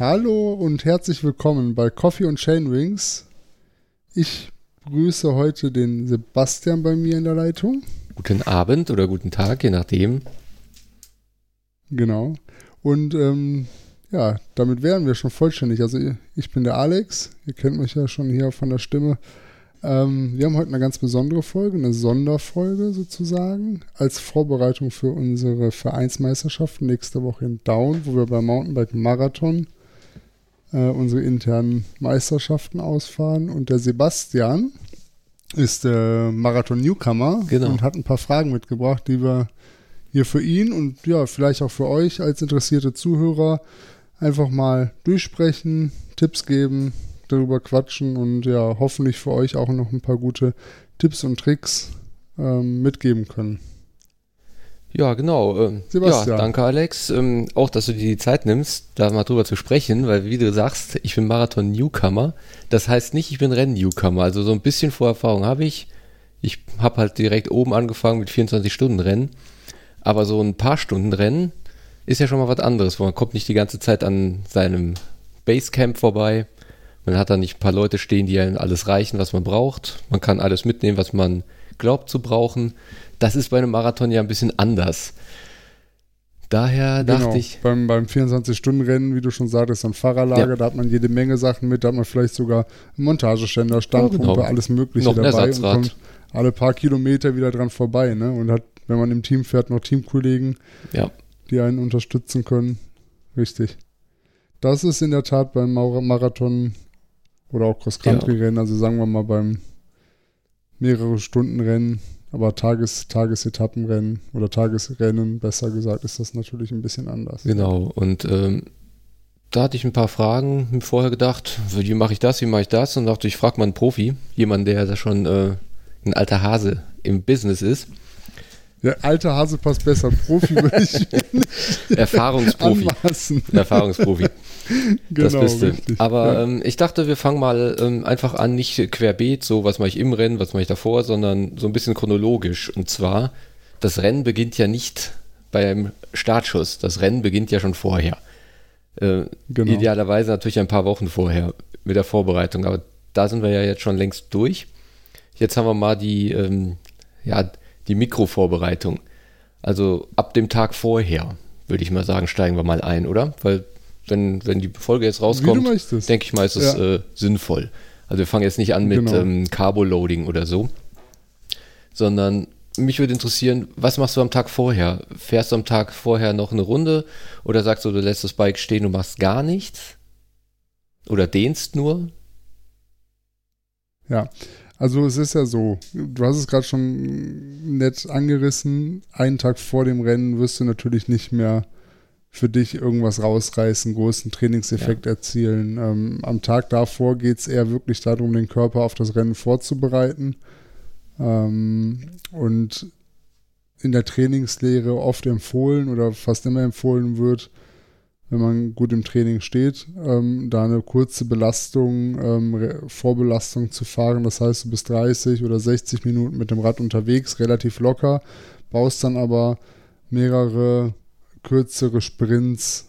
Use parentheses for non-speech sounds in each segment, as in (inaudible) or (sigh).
Hallo und herzlich willkommen bei Coffee und Chainwings. Ich grüße heute den Sebastian bei mir in der Leitung. Guten Abend oder guten Tag, je nachdem. Genau. Und ähm, ja, damit wären wir schon vollständig. Also ich bin der Alex, ihr kennt mich ja schon hier von der Stimme. Ähm, wir haben heute eine ganz besondere Folge, eine Sonderfolge sozusagen, als Vorbereitung für unsere Vereinsmeisterschaft nächste Woche in Down, wo wir beim Mountainbike Marathon äh, unsere internen Meisterschaften ausfahren. Und der Sebastian ist äh, Marathon-Newcomer Genau. und hat ein paar Fragen mitgebracht, die wir hier für ihn und ja, vielleicht auch für euch als interessierte Zuhörer einfach mal durchsprechen, Tipps geben, darüber quatschen und ja, hoffentlich für euch auch noch ein paar gute Tipps und Tricks ähm, mitgeben können. Ja, genau. Ähm, Sebastian. Ja, danke Alex. Ähm, auch, dass du dir die Zeit nimmst, da mal drüber zu sprechen, weil wie du sagst, ich bin Marathon-Newcomer. Das heißt nicht, ich bin Renn-Newcomer. Also so ein bisschen Vorerfahrung habe ich. Ich habe halt direkt oben angefangen mit 24-Stunden-Rennen. Aber so ein paar Stunden Rennen ist ja schon mal was anderes, wo man kommt nicht die ganze Zeit an seinem Basecamp vorbei. Man hat da nicht ein paar Leute stehen, die einem alles reichen, was man braucht. Man kann alles mitnehmen, was man glaubt zu brauchen. Das ist bei einem Marathon ja ein bisschen anders. Daher dachte genau. ich, Beim, beim 24-Stunden-Rennen, wie du schon sagtest, ein Fahrerlager, Ja. da hat man jede Menge Sachen mit, da hat man vielleicht sogar einen Montageständer, Standpumpe, genau. alles Mögliche Noch dabei und kommt alle paar Kilometer wieder dran vorbei, ne? Und hat, wenn man im Team fährt, noch Teamkollegen, ja, die einen unterstützen können. Richtig. Das ist in der Tat beim Marathon oder auch Cross-Country-Rennen, also sagen wir mal beim mehrere Stunden Rennen, aber Tages, Tagesetappenrennen oder Tagesrennen, besser gesagt, ist das natürlich ein bisschen anders. genau. Und ähm, da hatte ich ein paar Fragen mir vorher gedacht, wie mache ich das, wie mache ich das? Und dachte, ich frage mal einen Profi, jemand, der da schon äh, ein alter Hase im Business ist, Der alte Hase passt besser. Profi würde ich (laughs) Erfahrungsprofi. anmaßen. Erfahrungsprofi. das Genau, bist du. Aber ja. ähm, ich dachte, wir fangen mal ähm, einfach an, nicht querbeet, so was mache ich im Rennen, was mache ich davor, sondern so ein bisschen chronologisch. Und zwar, das Rennen beginnt ja nicht beim Startschuss. Das Rennen beginnt ja schon vorher. Äh, Genau. Idealerweise natürlich ein paar Wochen vorher mit der Vorbereitung. Aber da sind wir ja jetzt schon längst durch. Jetzt haben wir mal die, ähm, ja, die Mikrovorbereitung. Also ab dem Tag vorher, würde ich mal sagen, steigen wir mal ein, oder? Weil wenn, wenn die Folge jetzt rauskommt, denke ich mal, ist es Ja. äh, sinnvoll. Also wir fangen jetzt nicht an mit Genau. ähm, Carbo-Loading oder so, sondern mich würde interessieren, was machst du am Tag vorher? Fährst du am Tag vorher noch eine Runde oder sagst du, du lässt das Bike stehen und machst gar nichts? Oder dehnst nur? Ja, also es ist ja so, du hast es gerade schon nett angerissen, einen Tag vor dem Rennen wirst du natürlich nicht mehr für dich irgendwas rausreißen, großen Trainingseffekt erzielen. Ähm, am Tag davor geht es eher wirklich darum, den Körper auf das Rennen vorzubereiten. Ähm, und in der Trainingslehre oft empfohlen oder fast immer empfohlen wird, wenn man gut im Training steht, ähm, da eine kurze Belastung, ähm, Vorbelastung zu fahren. Das heißt, du bist 30 oder 60 Minuten mit dem Rad unterwegs, relativ locker, baust dann aber mehrere kürzere Sprints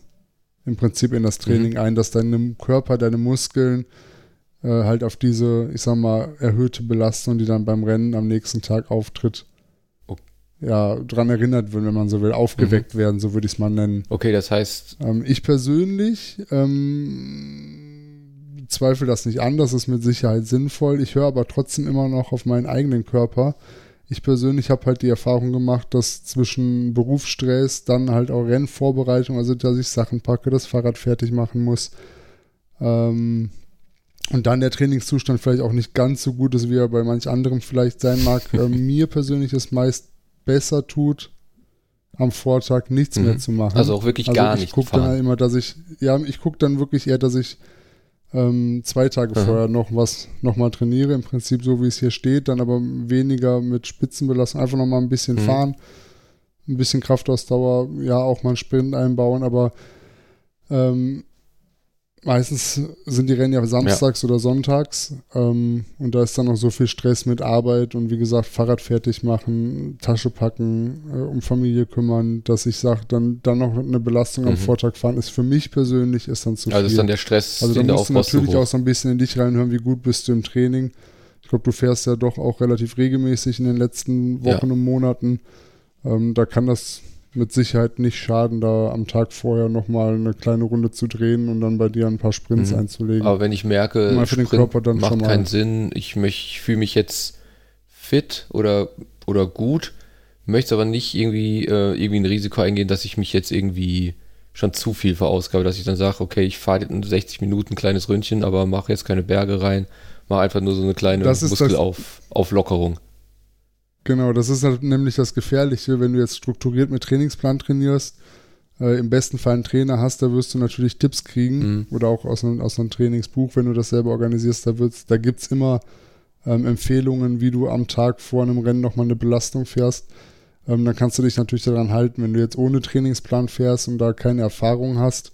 im Prinzip in das Training ein, dass dein Körper, deine Muskeln äh, halt auf diese, ich sag mal, erhöhte Belastung, die dann beim Rennen am nächsten Tag auftritt. Ja, dran erinnert wird, wenn man so will, aufgeweckt werden, so würde ich es mal nennen. Okay, das heißt, Ähm, ich persönlich ähm, zweifle das nicht an, das ist mit Sicherheit sinnvoll. Ich höre aber trotzdem immer noch auf meinen eigenen Körper. Ich persönlich habe halt die Erfahrung gemacht, dass zwischen Berufsstress, dann halt auch Rennvorbereitung, also dass ich Sachen packe, das Fahrrad fertig machen muss, ähm, und dann der Trainingszustand vielleicht auch nicht ganz so gut ist, wie er bei manch anderem vielleicht sein mag. (laughs) ähm, mir persönlich es meist besser tut, am Vortag nichts Mhm. mehr zu machen. also auch wirklich gar ich nicht gucke dann immer, dass ich, ja, ich gucke dann wirklich eher, dass ich ähm, zwei Tage Aha. vorher noch was nochmal trainiere, im Prinzip so wie es hier steht, dann aber weniger mit Spitzenbelastung, einfach nochmal ein bisschen Mhm. fahren, ein bisschen Kraftausdauer, ja, auch mal einen Sprint einbauen, aber ähm, meistens sind die Rennen ja samstags ja. oder sonntags ähm, und da ist dann noch so viel Stress mit Arbeit und wie gesagt Fahrrad fertig machen, Tasche packen, äh, um Familie kümmern, dass ich sage, dann, dann noch eine Belastung mhm. am Vortag fahren, ist für mich persönlich ist dann zu also viel. Also ist dann der Stress, also da musst du natürlich auch so ein bisschen in dich reinhören, wie gut bist du im Training. Ich glaube, du fährst ja doch auch relativ regelmäßig in den letzten Wochen ja. und Monaten. Ähm, da kann das mit Sicherheit nicht schaden, da am Tag vorher nochmal eine kleine Runde zu drehen und dann bei dir ein paar Sprints mhm. einzulegen. Aber wenn ich merke, für Sprint den Körper dann macht keinen Sinn, ich, ich fühle mich jetzt fit oder, oder gut, möchte aber nicht irgendwie, äh, irgendwie ein Risiko eingehen, dass ich mich jetzt irgendwie schon zu viel verausgabe, dass ich dann sage, okay, ich fahre in 60 Minuten ein kleines Ründchen, aber mache jetzt keine Berge rein, mache einfach nur so eine kleine Muskelauflockerung. Genau, das ist halt nämlich das Gefährliche, wenn du jetzt strukturiert mit Trainingsplan trainierst, äh, im besten Fall einen Trainer hast, da wirst du natürlich Tipps kriegen mhm. oder auch aus einem, aus einem Trainingsbuch, wenn du das selber organisierst, da, da gibt es immer ähm, Empfehlungen, wie du am Tag vor einem Rennen nochmal eine Belastung fährst. Ähm, dann kannst du dich natürlich daran halten, wenn du jetzt ohne Trainingsplan fährst und da keine Erfahrung hast,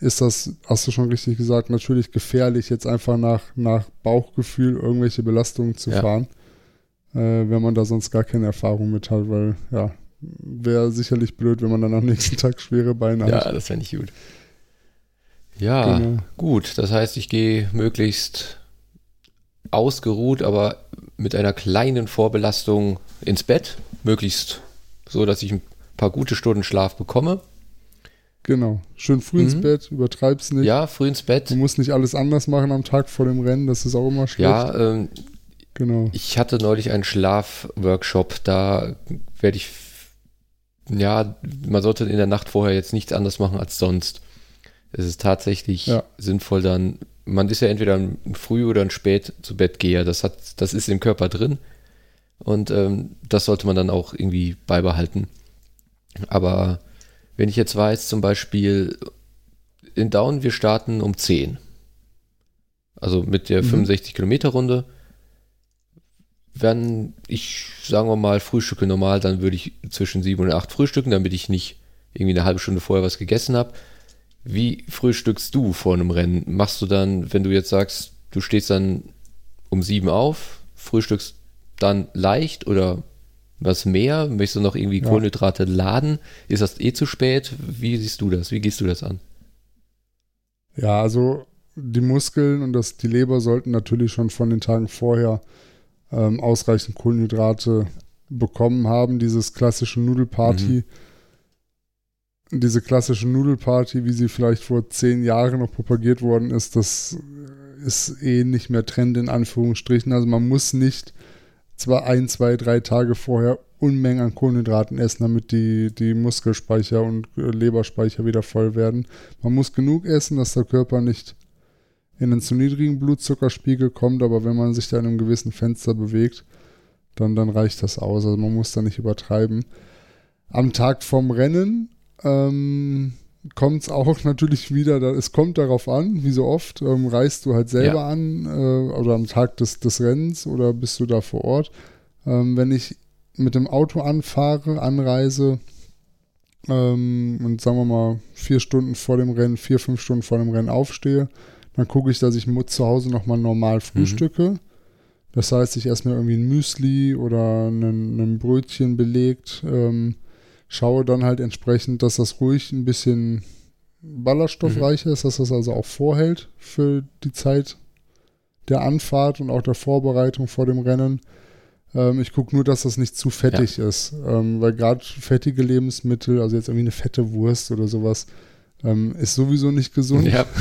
ist das, hast du schon richtig gesagt, natürlich gefährlich, jetzt einfach nach, nach Bauchgefühl irgendwelche Belastungen zu ja. fahren äh, wenn man da sonst gar keine Erfahrung mit hat, weil ja, wäre sicherlich blöd, wenn man dann am nächsten Tag schwere Beine ja, hat. Ja, das wäre nicht gut. Ja, genau. gut. Das heißt, ich gehe möglichst ausgeruht, aber mit einer kleinen Vorbelastung ins Bett, möglichst so, dass ich ein paar gute Stunden Schlaf bekomme. Genau. Schön früh mhm. ins Bett, übertreib's nicht. Ja, früh ins Bett. Du musst nicht alles anders machen am Tag vor dem Rennen, das ist auch immer schlecht. Ja, ähm, Genau. Ich hatte neulich einen Schlafworkshop, da werde ich, ja, man sollte in der Nacht vorher jetzt nichts anderes machen als sonst. Es ist tatsächlich ja. sinnvoll dann, man ist ja entweder ein früh oder ein spät zu Bett geher, das hat, das ist im Körper drin und ähm, das sollte man dann auch irgendwie beibehalten. Aber wenn ich jetzt weiß, zum Beispiel in Down, wir starten um 10. Also mit der mhm. 65 Kilometer Runde wenn ich, sagen wir mal, frühstücke normal, dann würde ich zwischen sieben und acht frühstücken, damit ich nicht irgendwie eine halbe Stunde vorher was gegessen habe. Wie frühstückst du vor einem Rennen? Machst du dann, wenn du jetzt sagst, du stehst dann um sieben auf, frühstückst dann leicht oder was mehr? Möchtest du noch irgendwie ja. Kohlenhydrate laden? Ist das eh zu spät? Wie siehst du das? Wie gehst du das an? Ja, also die Muskeln und das, die Leber sollten natürlich schon von den Tagen vorher ähm, ausreichend Kohlenhydrate bekommen haben. Dieses klassische Nudelparty, mhm. diese klassische Nudelparty, wie sie vielleicht vor zehn Jahren noch propagiert worden ist, das ist eh nicht mehr Trend in Anführungsstrichen. Also man muss nicht zwar ein, zwei, drei Tage vorher Unmengen an Kohlenhydraten essen, damit die, die Muskelspeicher und Leberspeicher wieder voll werden. Man muss genug essen, dass der Körper nicht in einen zu niedrigen Blutzuckerspiegel kommt, aber wenn man sich da in einem gewissen Fenster bewegt, dann, dann reicht das aus. Also man muss da nicht übertreiben. Am Tag vom Rennen ähm, kommt es auch (laughs) natürlich wieder, da, es kommt darauf an, wie so oft, ähm, reist du halt selber ja. an äh, oder am Tag des, des Rennens oder bist du da vor Ort. Ähm, wenn ich mit dem Auto anfahre, anreise ähm, und sagen wir mal vier Stunden vor dem Rennen, vier, fünf Stunden vor dem Rennen aufstehe, dann gucke ich, dass ich zu Hause nochmal normal frühstücke. Mhm. Das heißt, ich esse mir irgendwie ein Müsli oder ein, Brötchen belegt. Ähm, schaue dann halt entsprechend, dass das ruhig ein bisschen ballaststoffreicher mhm. ist, dass das also auch vorhält für die Zeit der Anfahrt und auch der Vorbereitung vor dem Rennen. Ähm, ich gucke nur, dass das nicht zu fettig ja. ist, ähm, weil gerade fettige Lebensmittel, also jetzt irgendwie eine fette Wurst oder sowas, ähm, ist sowieso nicht gesund. Ja. (laughs)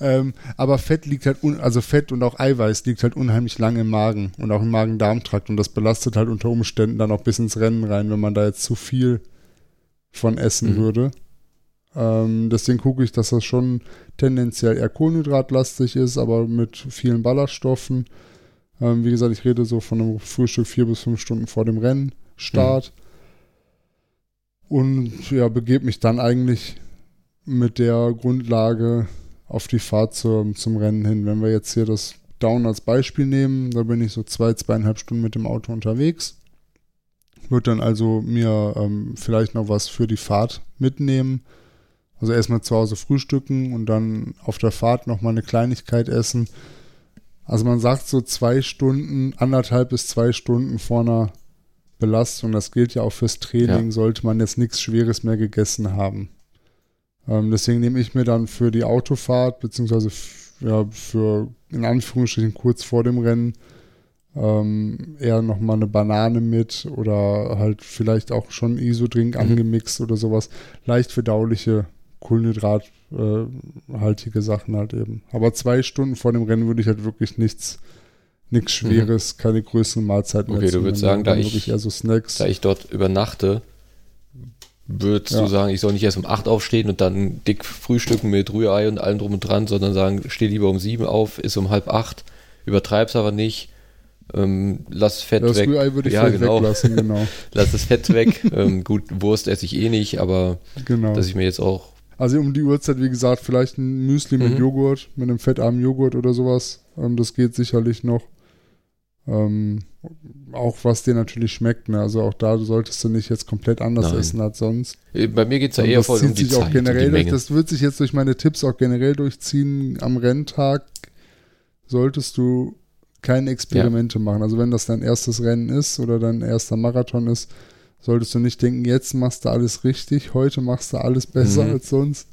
ähm, aber Fett liegt halt, also Fett und auch Eiweiß liegt halt unheimlich lange im Magen und auch im Magen-Darm-Trakt und das belastet halt unter Umständen dann auch bis ins Rennen rein, wenn man da jetzt zu viel von essen mhm. würde. Ähm, deswegen gucke ich, dass das schon tendenziell eher kohlenhydratlastig ist, aber mit vielen Ballaststoffen. Ähm, wie gesagt, ich rede so von einem Frühstück vier bis fünf Stunden vor dem Rennstart. Mhm. Und ja, begebe mich dann eigentlich mit der Grundlage auf die Fahrt zum, zum Rennen hin. Wenn wir jetzt hier das Down als Beispiel nehmen, da bin ich so zwei, zweieinhalb Stunden mit dem Auto unterwegs. Würde dann also mir ähm, vielleicht noch was für die Fahrt mitnehmen. Also erstmal zu Hause frühstücken und dann auf der Fahrt nochmal eine Kleinigkeit essen. Also man sagt so zwei Stunden, anderthalb bis zwei Stunden vor einer Belastung, das gilt ja auch fürs Training, ja. sollte man jetzt nichts Schweres mehr gegessen haben. Ähm, deswegen nehme ich mir dann für die Autofahrt, beziehungsweise ja, für in Anführungsstrichen kurz vor dem Rennen, ähm, eher nochmal eine Banane mit oder halt vielleicht auch schon Isodrink mhm. angemixt oder sowas. Leicht verdauliche kohlenhydrathaltige äh, Sachen halt eben. Aber zwei Stunden vor dem Rennen würde ich halt wirklich nichts, nichts mhm. Schweres, mhm. keine größeren Mahlzeiten okay, mehr du würdest sagen, da ich, eher so Snacks. da ich dort übernachte, würdest ja. du sagen, ich soll nicht erst um 8 aufstehen und dann dick frühstücken mit Rührei und allem drum und dran, sondern sagen, steh lieber um 7 auf, ist um halb 8, übertreib's aber nicht, ähm, lass Fett das weg. Das Rührei würde ich ja, genau. weglassen, genau. (laughs) lass das Fett weg. ähm, gut, Wurst esse ich eh nicht, aber genau. dass ich mir jetzt auch also um die Uhrzeit, wie gesagt, vielleicht ein Müsli mhm. mit Joghurt, mit einem fettarmen Joghurt oder sowas. Ähm, das geht sicherlich noch. Ähm, auch was dir natürlich schmeckt. Ne? Also auch da solltest du nicht jetzt komplett anders Nein. essen als sonst. Äh, bei mir geht es ja eher voll um die Zeit. Auch generell durch, das wird sich jetzt durch meine Tipps auch generell durchziehen. Am Renntag solltest du keine Experimente ja. machen. Also wenn das dein erstes Rennen ist oder dein erster Marathon ist, solltest du nicht denken, jetzt machst du alles richtig, heute machst du alles besser mhm. als sonst.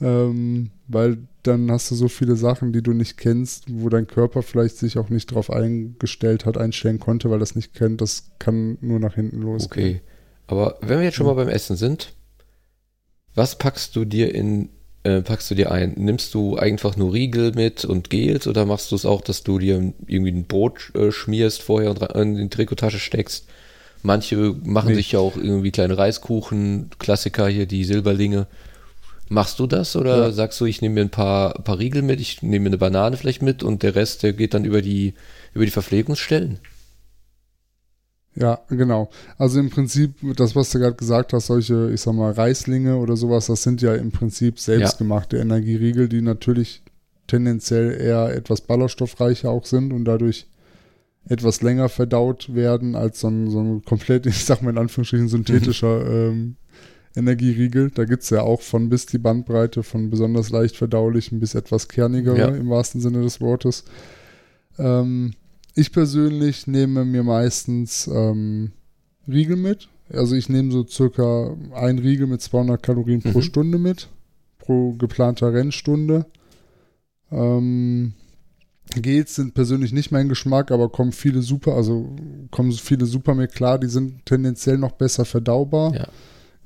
Ähm, weil dann hast du so viele Sachen, die du nicht kennst, wo dein Körper vielleicht sich auch nicht darauf eingestellt hat, einstellen konnte, weil das nicht kennt. Das kann nur nach hinten losgehen. Okay. Aber wenn wir jetzt schon mal beim Essen sind, was packst du dir in, äh, packst du dir ein? Nimmst du einfach nur Riegel mit und Gels oder machst du es auch, dass du dir irgendwie ein Brot äh, schmierst vorher und in die Trikotasche steckst? Manche machen nee. sich ja auch irgendwie kleine Reiskuchen, Klassiker hier, die Silberlinge. Machst du das oder ja. sagst du, ich nehme mir ein paar, paar Riegel mit, ich nehme mir eine Banane vielleicht mit und der Rest, der geht dann über die, über die Verpflegungsstellen? Ja, genau. Also im Prinzip, das, was du gerade gesagt hast, solche, ich sag mal, Reislinge oder sowas, das sind ja im Prinzip selbstgemachte ja. Energieriegel, die natürlich tendenziell eher etwas ballaststoffreicher auch sind und dadurch etwas länger verdaut werden als so ein, so ein komplett, (laughs) ich sag mal in Anführungsstrichen, synthetischer ähm, Energieriegel. Da gibt es ja auch von bis die Bandbreite von besonders leicht verdaulichen bis etwas kerniger ja. im wahrsten Sinne des Wortes. Ähm, ich persönlich nehme mir meistens ähm, Riegel mit. Also ich nehme so circa ein Riegel mit 200 Kalorien mhm. pro Stunde mit, pro geplanter Rennstunde. Ähm, Gels sind persönlich nicht mein Geschmack, aber kommen viele super, also kommen viele super mit klar, die sind tendenziell noch besser verdaubar, ja.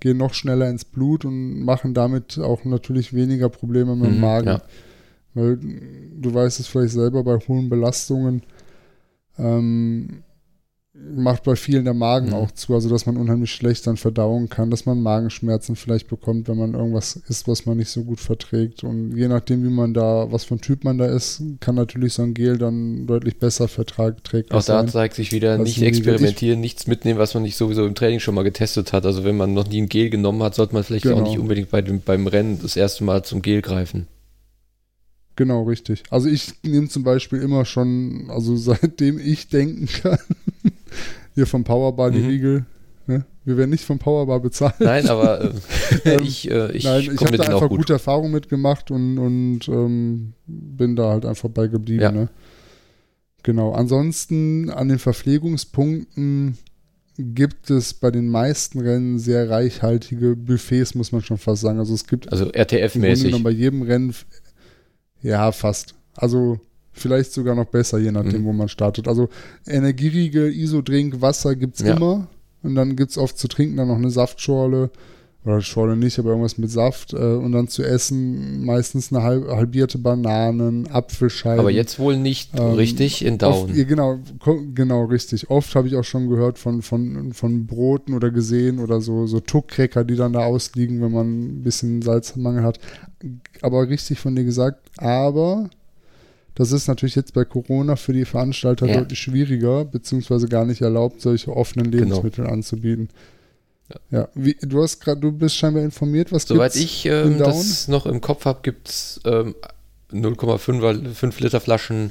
Gehen noch schneller ins Blut und machen damit auch natürlich weniger Probleme mit dem mhm, Magen. Ja. Weil du weißt es vielleicht selber bei hohen Belastungen, ähm, macht bei vielen der Magen mhm. auch zu, also dass man unheimlich schlecht dann verdauen kann, dass man Magenschmerzen vielleicht bekommt, wenn man irgendwas isst, was man nicht so gut verträgt. Und je nachdem, wie man da, was für ein Typ man da ist, kann natürlich so ein Gel dann deutlich besser verträgt. Auch da zeigt sich wieder, nicht experimentieren, nichts mitnehmen, was man nicht sowieso im Training schon mal getestet hat. Also wenn man noch nie ein Gel genommen hat, sollte man vielleicht genau. auch nicht unbedingt bei dem, beim Rennen das erste Mal zum Gel greifen. Genau, richtig. Also ich nehme zum Beispiel immer schon, also (laughs) seitdem ich denken kann, hier vom Powerbar die mhm. Riegel. Ne? Wir werden nicht vom Powerbar bezahlt. Nein, aber äh, (laughs) ähm, ich, äh, ich, Nein, ich habe da einfach gut. gute Erfahrungen mitgemacht und, und ähm, bin da halt einfach bei geblieben. Ja. Ne? Genau. Ansonsten an den Verpflegungspunkten gibt es bei den meisten Rennen sehr reichhaltige Buffets, muss man schon fast sagen. Also es gibt also RTF-mäßig bei jedem Rennen ja fast. Also Vielleicht sogar noch besser, je nachdem, mhm. wo man startet. Also Energieriegel, Isodrink, Wasser gibt es ja. immer. Und dann gibt es oft zu trinken dann noch eine Saftschorle. Oder Schorle nicht, aber irgendwas mit Saft. Äh, und dann zu essen meistens eine halb, halbierte Bananen, Apfelscheiben. Aber jetzt wohl nicht ähm, richtig in Down. Oft, ja, genau, genau, richtig. Oft habe ich auch schon gehört von, von, von Broten oder gesehen oder so, so Tuckkräcker, die dann da ausliegen, wenn man ein bisschen Salzmangel hat. Aber richtig von dir gesagt. Aber das ist natürlich jetzt bei Corona für die Veranstalter ja. deutlich schwieriger, beziehungsweise gar nicht erlaubt, solche offenen genau. Lebensmittel genau. anzubieten. Ja, ja. Wie, du hast gerade, du bist scheinbar informiert, was Soweit ich ähm, das noch im Kopf habe, gibt es ähm, 0,5 Liter Flaschen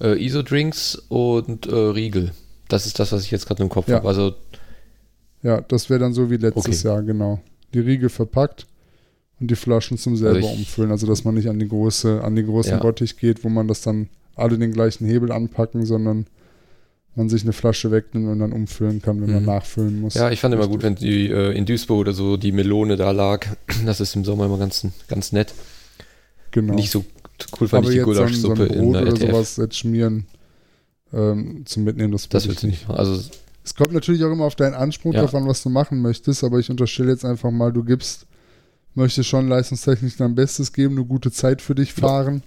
äh, Isodrinks und äh, Riegel. Das ist das, was ich jetzt gerade im Kopf ja. habe. Also ja, das wäre dann so wie letztes okay. Jahr, genau. Die Riegel verpackt und die Flaschen zum selber Also ich- umfüllen. Also dass man nicht an die große, an die großen Ja. Bottich geht, wo man das dann alle den gleichen Hebel anpacken, sondern man sich eine Flasche wegnimmt und dann umfüllen kann, wenn man Mhm. nachfüllen muss. Ja, ich fand immer gut, wenn die äh, in Duisburg oder so die Melone da lag. (clears throat) Das ist im Sommer immer ganz, ganz nett. genau. Nicht so cool fand Aber ich die so ein, so Gulaschsuppe ein in der oder RTF. sowas jetzt schmieren ähm, zum Mitnehmen, das, Das willst du nicht machen. Also, Es kommt natürlich auch immer auf deinen Anspruch Ja. an, was du machen möchtest, aber ich unterstelle jetzt einfach mal, du gibst, möchtest schon leistungstechnisch dein Bestes geben, eine gute Zeit für dich fahren.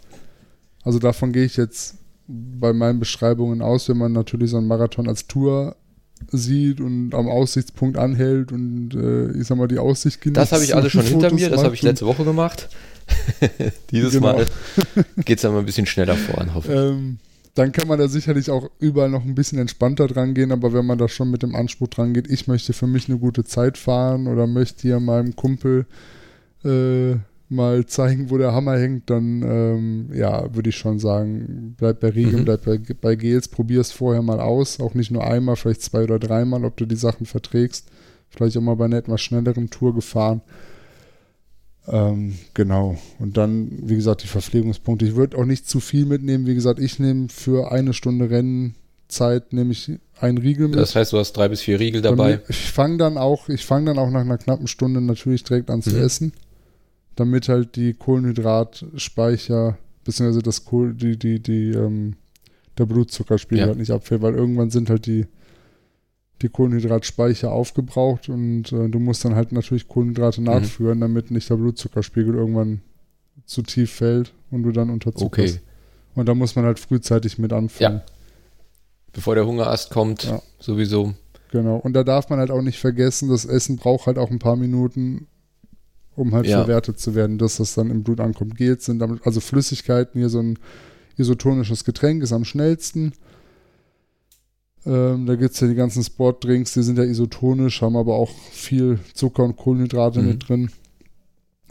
Also davon gehe ich jetzt bei meinen Beschreibungen aus, wenn man natürlich so einen Marathon als Tour sieht und am Aussichtspunkt anhält und äh, ich sag mal die Aussicht genießt. das habe ich alles schon und hinter Fotos mir. Das habe ich letzte Woche gemacht. (laughs) Dieses Genau. Mal (laughs) geht es dann mal ein bisschen schneller voran, hoffe ich. Ähm, dann kann man da sicherlich auch überall noch ein bisschen entspannter dran gehen, aber wenn man da schon mit dem Anspruch dran geht, ich möchte für mich eine gute Zeit fahren oder möchte hier meinem Kumpel äh, mal zeigen, wo der Hammer hängt, dann ähm, ja, würde ich schon sagen, bleib bei Riegeln, Mhm. bleib bei, bei Gels, probier es vorher mal aus, auch nicht nur einmal, vielleicht zwei oder dreimal, ob du die Sachen verträgst. Vielleicht auch mal bei einer etwas schnelleren Tour gefahren. Ähm, genau. Und dann, wie gesagt, die Verpflegungspunkte. Ich würde auch nicht zu viel mitnehmen. Wie gesagt, ich nehme für eine Stunde Rennzeit nehme ich einen Riegel mit. Das heißt, du hast drei bis vier Riegel dabei. Ich fange dann auch, ich fange dann auch nach einer knappen Stunde natürlich direkt an zu Mhm. essen, damit halt die Kohlenhydratspeicher beziehungsweise das Kohl, die die die ähm, der Blutzuckerspiegel Ja. halt nicht abfällt, weil irgendwann sind halt die die Kohlenhydratspeicher aufgebraucht und äh, du musst dann halt natürlich Kohlenhydrate Mhm. nachführen, damit nicht der Blutzuckerspiegel irgendwann zu tief fällt und du dann unterzuckerst. Okay. Und da muss man halt frühzeitig mit anfangen. Bevor der Hungerast kommt, Ja. sowieso. Genau. Und da darf man halt auch nicht vergessen, das Essen braucht halt auch ein paar Minuten, um halt Ja. verwertet zu werden, dass das dann im Blut ankommt. Gels sind damit, also Flüssigkeiten, hier so ein isotonisches Getränk ist am schnellsten. Ähm, da gibt es ja die ganzen Sportdrinks, die sind ja isotonisch, haben aber auch viel Zucker und Kohlenhydrate Mhm. mit drin.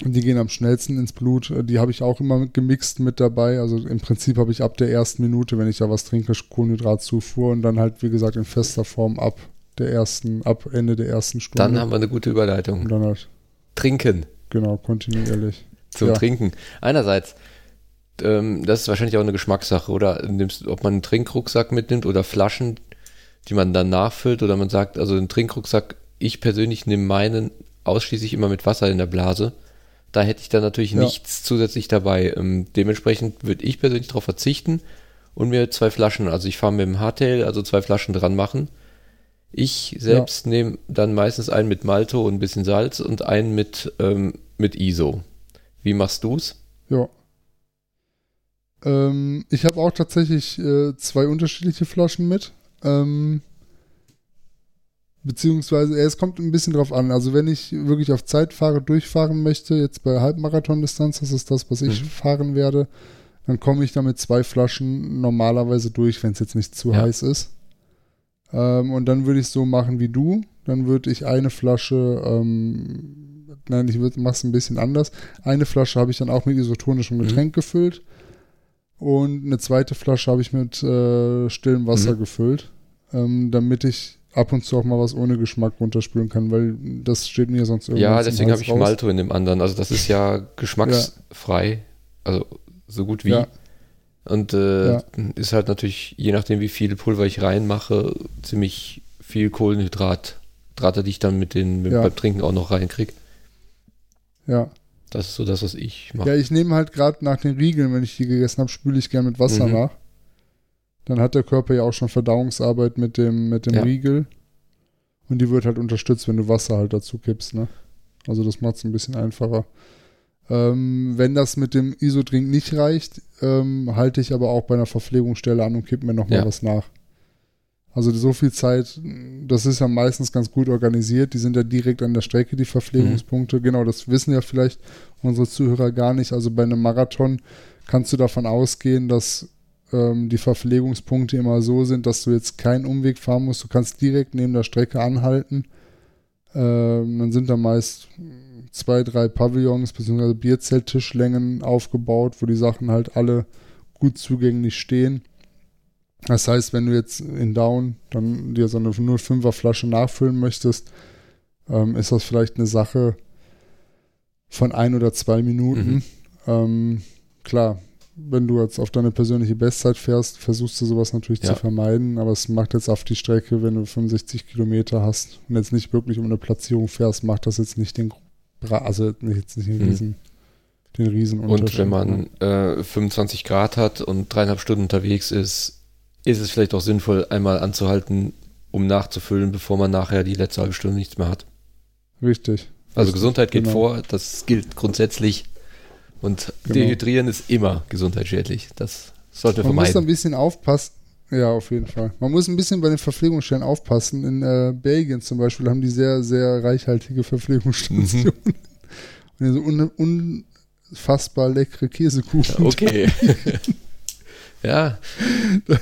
Und die gehen am schnellsten ins Blut. Äh, Die habe ich auch immer gemixt mit dabei. Also im Prinzip habe ich ab der ersten Minute, wenn ich da was trinke, Kohlenhydratzufuhr und dann halt, wie gesagt, in fester Form ab der ersten, ab Ende der ersten Stunde. Dann haben wir eine gute Überleitung. halt, Trinken. Genau, kontinuierlich. Zum Ja. Trinken. Einerseits, ähm, das ist wahrscheinlich auch eine Geschmackssache, oder nimmst, ob man einen Trinkrucksack mitnimmt oder Flaschen, die man dann nachfüllt, oder man sagt, also einen Trinkrucksack, ich persönlich nehme meinen ausschließlich immer mit Wasser in der Blase. Da hätte ich dann natürlich Ja. nichts zusätzlich dabei. Ähm, dementsprechend würde ich persönlich darauf verzichten und mir zwei Flaschen, also ich fahre mit dem Hardtail, also zwei Flaschen dran machen. Ich selbst nehme dann meistens einen mit Malto und ein bisschen Salz und einen mit, ähm, mit ISO. Wie machst du's? Ja. Ähm, ich habe auch tatsächlich äh, zwei unterschiedliche Flaschen mit. Ähm, beziehungsweise, äh, es kommt ein bisschen drauf an. Also, wenn ich wirklich auf Zeit fahre, durchfahren möchte, jetzt bei Halbmarathon-Distanz, das ist das, was ich Mhm. fahren werde, dann komme ich da mit zwei Flaschen normalerweise durch, wenn es jetzt nicht zu Ja. heiß ist. Ähm, und dann würde ich so machen wie du. Dann würde ich eine Flasche, ähm, nein, ich mache es ein bisschen anders. Eine Flasche habe ich dann auch mit isotonischem Mhm. Getränk gefüllt. Und eine zweite Flasche habe ich mit äh, stillem Wasser Mhm. gefüllt, ähm, damit ich ab und zu auch mal was ohne Geschmack runterspülen kann, weil das steht mir sonst irgendwann Ja, deswegen habe ich raus. Malto in dem anderen. Also das ist ja geschmacksfrei. Also so gut wie. Ja. Und äh, Ja. ist halt natürlich, je nachdem wie viel Pulver ich reinmache, ziemlich viel Kohlenhydrat, Hydrate, die ich dann mit den mit, Ja. beim Trinken auch noch reinkriege. Ja. Das ist so das, was ich mache. ja, ich nehme halt gerade nach den Riegeln, wenn ich die gegessen habe, spüle ich gerne mit Wasser Mhm. nach. Dann hat der Körper ja auch schon Verdauungsarbeit mit dem, mit dem Ja. Riegel. Und die wird halt unterstützt, wenn du Wasser halt dazu kippst, ne? Also das macht es ein bisschen einfacher. Ähm, wenn das mit dem Isodrink nicht reicht, ähm, halte ich aber auch bei einer Verpflegungsstelle an und kipp mir nochmal Ja. was nach. Also so viel Zeit, das ist ja meistens ganz gut organisiert. Die sind ja direkt an der Strecke, die Verpflegungspunkte. Genau, das wissen ja vielleicht unsere Zuhörer gar nicht. Also bei einem Marathon kannst du davon ausgehen, dass ähm, die Verpflegungspunkte immer so sind, dass du jetzt keinen Umweg fahren musst. Du kannst direkt neben der Strecke anhalten. Ähm, dann sind da meist zwei, drei Pavillons bzw. Bierzelttischlängen aufgebaut, wo die Sachen halt alle gut zugänglich stehen. Das heißt, wenn du jetzt in Down dann dir so eine 05er Flasche nachfüllen möchtest, ähm, ist das vielleicht eine Sache, von ein oder zwei Minuten. Mhm. Ähm, klar, wenn du jetzt auf deine persönliche Bestzeit fährst, versuchst du sowas natürlich ja. zu vermeiden, aber es macht jetzt auf die Strecke, wenn du 65 Kilometer hast und jetzt nicht wirklich um eine Platzierung fährst, macht das jetzt nicht den, also jetzt nicht den mhm. Riesen, den Riesen Und wenn man äh, 25 Grad hat und dreieinhalb Stunden unterwegs ist, ist es vielleicht auch sinnvoll, einmal anzuhalten, um nachzufüllen, bevor man nachher die letzte halbe Stunde nichts mehr hat. Richtig. Also Gesundheit geht genau. vor, das gilt grundsätzlich und genau. Dehydrieren ist immer gesundheitsschädlich. Das sollte Man vermeiden. Man muss ein bisschen aufpassen. Ja, auf jeden Fall. Man muss ein bisschen bei den Verpflegungsstellen aufpassen. In äh, Belgien zum Beispiel haben die sehr, sehr reichhaltige Verpflegungsstationen. Mhm. (laughs) Und so un unfassbar leckere Käsekuchen. Okay. (laughs) ja. (laughs)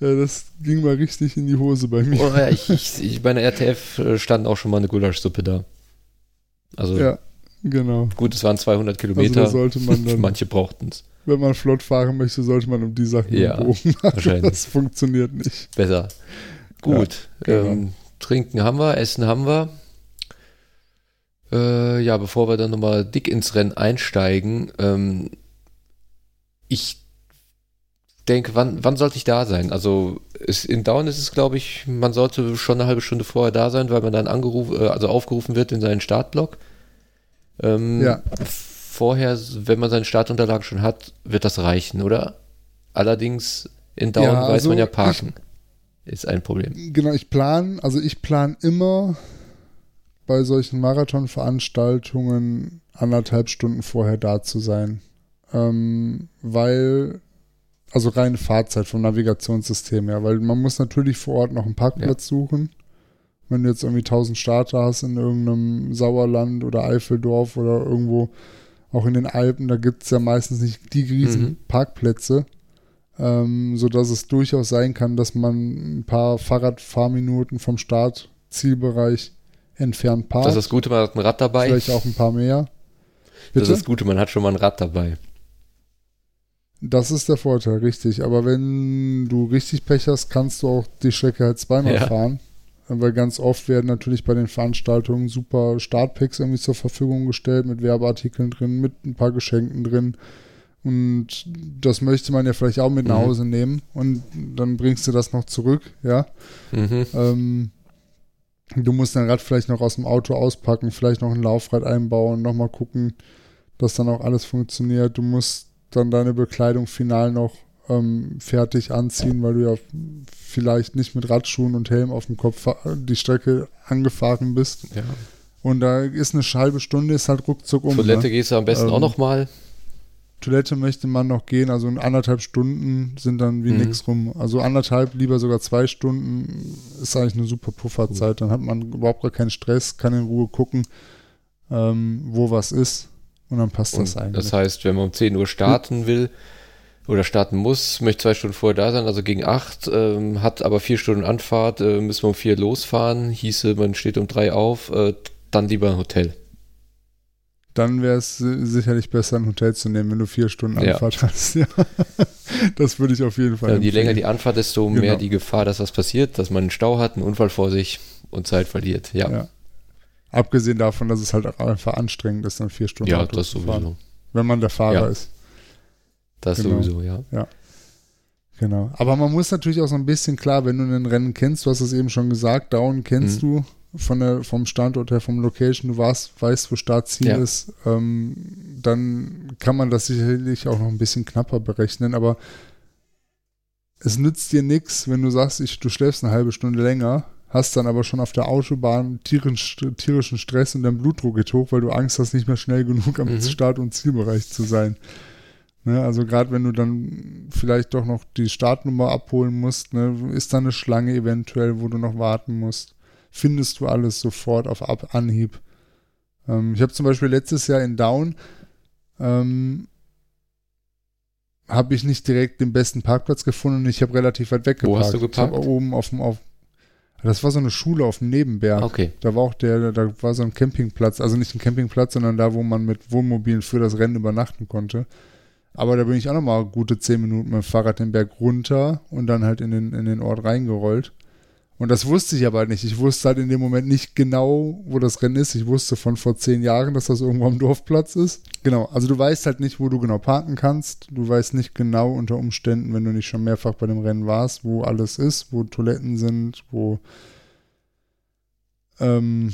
ja. Das ging mal richtig in die Hose bei mir. Oh, ja, ich, ich, bei der RTF äh, stand auch schon mal eine Gulaschsuppe da. Also ja. Genau. Gut, es waren 200 Kilometer. Also sollte man dann, Manche brauchten es. Wenn man flott fahren möchte, sollte man um die Sachen ja, Bogen (laughs) machen. Das funktioniert nicht. Besser. Gut. Ja, genau. ähm, trinken haben wir, Essen haben wir. Äh, ja, bevor wir dann nochmal dick ins Rennen einsteigen, ähm, ich denke, wann, wann sollte ich da sein? Also ist, in Down ist es, glaube ich, man sollte schon eine halbe Stunde vorher da sein, weil man dann angerufen, äh, also aufgerufen wird in seinen Startblock. Ähm, ja. Vorher, wenn man seine Startunterlagen schon hat, wird das reichen, oder? Allerdings in Down ja, weiß also man ja parken. Ich, ist ein Problem. Genau, ich plane, also ich plane immer bei solchen Marathonveranstaltungen anderthalb Stunden vorher da zu sein. Ähm, weil, also reine Fahrzeit vom Navigationssystem her, weil man muss natürlich vor Ort noch einen Parkplatz ja. suchen wenn du jetzt irgendwie 1000 Starter hast in irgendeinem Sauerland oder Eifeldorf oder irgendwo, auch in den Alpen, da gibt es ja meistens nicht die riesen mhm. Parkplätze, ähm, sodass es durchaus sein kann, dass man ein paar Fahrradfahrminuten vom Startzielbereich entfernt parkt. Das ist das Gute, man hat ein Rad dabei. Vielleicht auch ein paar mehr. Bitte? Das ist das Gute, man hat schon mal ein Rad dabei. Das ist der Vorteil, richtig. Aber wenn du richtig Pech hast, kannst du auch die Strecke halt zweimal ja. fahren weil ganz oft werden natürlich bei den Veranstaltungen super Startpacks irgendwie zur Verfügung gestellt mit Werbeartikeln drin, mit ein paar Geschenken drin. Und das möchte man ja vielleicht auch mit nach mhm. Hause nehmen und dann bringst du das noch zurück, ja. Mhm. Ähm, du musst dein Rad vielleicht noch aus dem Auto auspacken, vielleicht noch ein Laufrad einbauen, nochmal gucken, dass dann auch alles funktioniert. Du musst dann deine Bekleidung final noch ähm, fertig anziehen, weil du ja vielleicht nicht mit Radschuhen und Helm auf dem Kopf die Strecke angefahren bist. Ja. Und da ist eine halbe Stunde, ist halt ruckzuck um. Toilette ne? gehst du am besten ähm, auch nochmal. Toilette möchte man noch gehen, also in anderthalb Stunden sind dann wie mhm. nichts rum. Also anderthalb, lieber sogar zwei Stunden ist eigentlich eine super Pufferzeit. Dann hat man überhaupt gar keinen Stress, kann in Ruhe gucken, ähm, wo was ist und dann passt und das eigentlich. Das heißt, wenn man um 10 Uhr starten will, oder starten muss, möchte zwei Stunden vorher da sein, also gegen acht, ähm, hat aber vier Stunden Anfahrt, äh, müssen wir um vier losfahren, hieße, man steht um drei auf, äh, dann lieber ein Hotel. Dann wäre es sicherlich besser, ein Hotel zu nehmen, wenn du vier Stunden Anfahrt ja. hast. Ja. (laughs) das würde ich auf jeden Fall. Ja, je länger die Anfahrt, desto genau. mehr die Gefahr, dass was passiert, dass man einen Stau hat, einen Unfall vor sich und Zeit verliert. Ja. ja. Abgesehen davon, dass es halt auch einfach anstrengend ist, dann vier Stunden ja, Auto das zu fahren, sowieso. wenn man der Fahrer ist. Das genau. sowieso, ja. Ja. Genau. Aber man muss natürlich auch so ein bisschen klar, wenn du ein Rennen kennst, du hast es eben schon gesagt, Down kennst mhm. du von der, vom Standort her, vom Location, du warst, weißt, wo Startziel ja. ist, ähm, dann kann man das sicherlich auch noch ein bisschen knapper berechnen, aber es nützt dir nichts, wenn du sagst, ich, du schläfst eine halbe Stunde länger, hast dann aber schon auf der Autobahn tierischen, tierischen Stress und dein Blutdruck geht hoch, weil du Angst hast, nicht mehr schnell genug am mhm. Start- und Zielbereich zu sein. Ne, also gerade wenn du dann vielleicht doch noch die Startnummer abholen musst, ne, ist da eine Schlange eventuell, wo du noch warten musst. Findest du alles sofort auf Ab Anhieb. Ähm, ich habe zum Beispiel letztes Jahr in Down ähm, habe ich nicht direkt den besten Parkplatz gefunden. Ich habe relativ weit weg geparkt. Wo hast du geparkt? oben auf dem auf das war so eine Schule auf dem Nebenberg. Okay. Da war auch der, da war so ein Campingplatz, also nicht ein Campingplatz, sondern da, wo man mit Wohnmobilen für das Rennen übernachten konnte. Aber da bin ich auch nochmal gute zehn Minuten mit dem Fahrrad den Berg runter und dann halt in den, in den Ort reingerollt. Und das wusste ich aber nicht. Ich wusste halt in dem Moment nicht genau, wo das Rennen ist. Ich wusste von vor zehn Jahren, dass das irgendwo am Dorfplatz ist. Genau, also du weißt halt nicht, wo du genau parken kannst. Du weißt nicht genau unter Umständen, wenn du nicht schon mehrfach bei dem Rennen warst, wo alles ist, wo Toiletten sind, wo, ähm,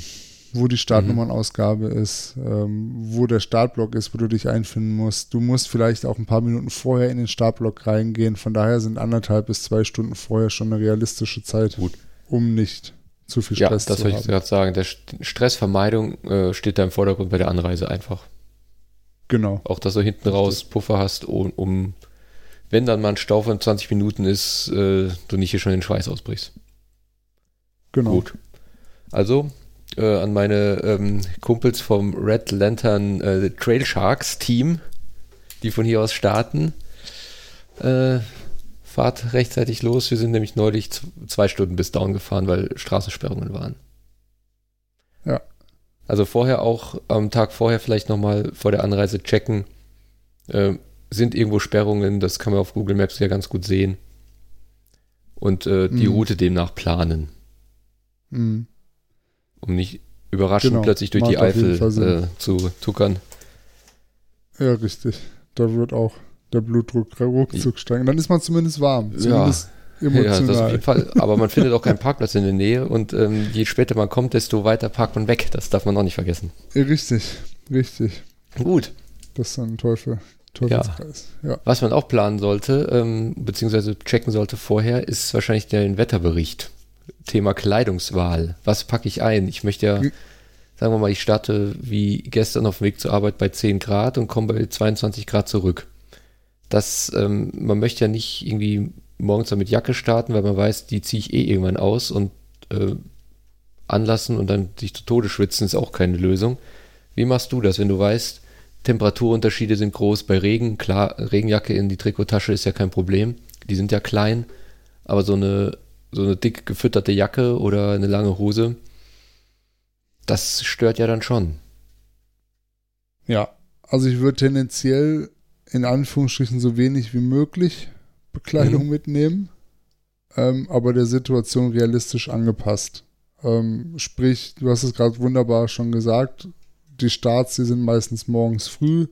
wo die Startnummernausgabe mhm. ist, ähm, wo der Startblock ist, wo du dich einfinden musst. Du musst vielleicht auch ein paar Minuten vorher in den Startblock reingehen. Von daher sind anderthalb bis zwei Stunden vorher schon eine realistische Zeit. Gut um nicht zu viel Stress zu haben. Ja, das wollte ich gerade sagen. Der Stressvermeidung äh, steht da im Vordergrund bei der Anreise einfach. Genau. Auch, dass du hinten raus Puffer hast, um, um wenn dann mal ein Stau von 20 Minuten ist, äh, du nicht hier schon den Schweiß ausbrichst. Genau. Gut. Also, äh, an meine ähm, Kumpels vom Red Lantern äh, Trail Sharks Team, die von hier aus starten. Äh, fahrt rechtzeitig los. Wir sind nämlich neulich zwei Stunden bis down gefahren, weil Straßensperrungen waren. Ja. Also vorher auch am Tag vorher vielleicht nochmal vor der Anreise checken. Äh, sind irgendwo Sperrungen, das kann man auf Google Maps ja ganz gut sehen. Und äh, die mhm. Route demnach planen. Mhm. Um nicht überraschend genau. plötzlich durch die Eifel äh, zu tuckern. Ja, richtig. Da wird auch der Blutdruck ruckzuck steigen. Dann ist man zumindest warm. Zumindest ja. emotional. Ja, das auf jeden Fall. Aber man findet auch keinen Parkplatz in der Nähe und ähm, je später man kommt, desto weiter parkt man weg. Das darf man auch nicht vergessen. Richtig, richtig. Gut. Das ist ein Teufel. Ja. ja. Was man auch planen sollte, ähm, beziehungsweise checken sollte vorher, ist wahrscheinlich der Wetterbericht. Thema Kleidungswahl. Was packe ich ein? Ich möchte ja, sagen wir mal, ich starte wie gestern auf dem Weg zur Arbeit bei 10 Grad und komme bei 22 Grad zurück dass ähm, man möchte ja nicht irgendwie morgens mit Jacke starten, weil man weiß, die ziehe ich eh irgendwann aus und äh, anlassen und dann sich zu Tode schwitzen ist auch keine Lösung. Wie machst du das, wenn du weißt, Temperaturunterschiede sind groß bei Regen? Klar, Regenjacke in die Trikottasche ist ja kein Problem. Die sind ja klein, aber so eine, so eine dick gefütterte Jacke oder eine lange Hose, das stört ja dann schon. Ja, also ich würde tendenziell in Anführungsstrichen so wenig wie möglich Bekleidung mhm. mitnehmen, ähm, aber der Situation realistisch angepasst. Ähm, sprich, du hast es gerade wunderbar schon gesagt, die Starts, die sind meistens morgens früh,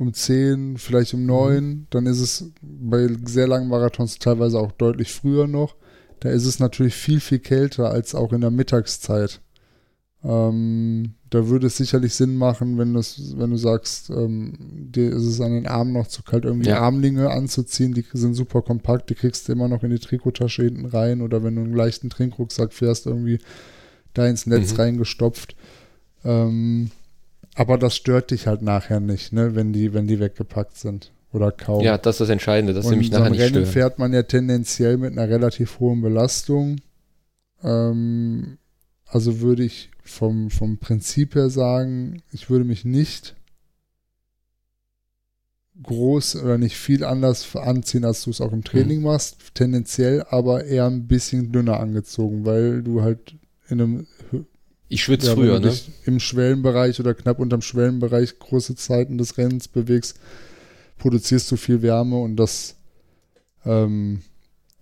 um 10, vielleicht um 9, mhm. dann ist es bei sehr langen Marathons teilweise auch deutlich früher noch. Da ist es natürlich viel, viel kälter als auch in der Mittagszeit. Ähm, da würde es sicherlich Sinn machen, wenn, das, wenn du sagst, ähm, dir ist es an den Armen noch zu kalt, irgendwie ja. Armlinge anzuziehen, die sind super kompakt, die kriegst du immer noch in die Trikottasche hinten rein oder wenn du einen leichten Trinkrucksack fährst, irgendwie da ins Netz mhm. reingestopft. Ähm, aber das stört dich halt nachher nicht, ne, wenn die, wenn die weggepackt sind. Oder kaum. Ja, das ist das Entscheidende, dass sie mich nachher nicht Rennen stören. fährt man ja tendenziell mit einer relativ hohen Belastung. Ähm, also würde ich vom, vom Prinzip her sagen, ich würde mich nicht groß oder nicht viel anders anziehen, als du es auch im Training mhm. machst. Tendenziell aber eher ein bisschen dünner angezogen, weil du halt in einem ich schwitze ja, früher, ne? Im Schwellenbereich oder knapp unterm Schwellenbereich große Zeiten des Rennens bewegst, produzierst du viel Wärme und das ähm,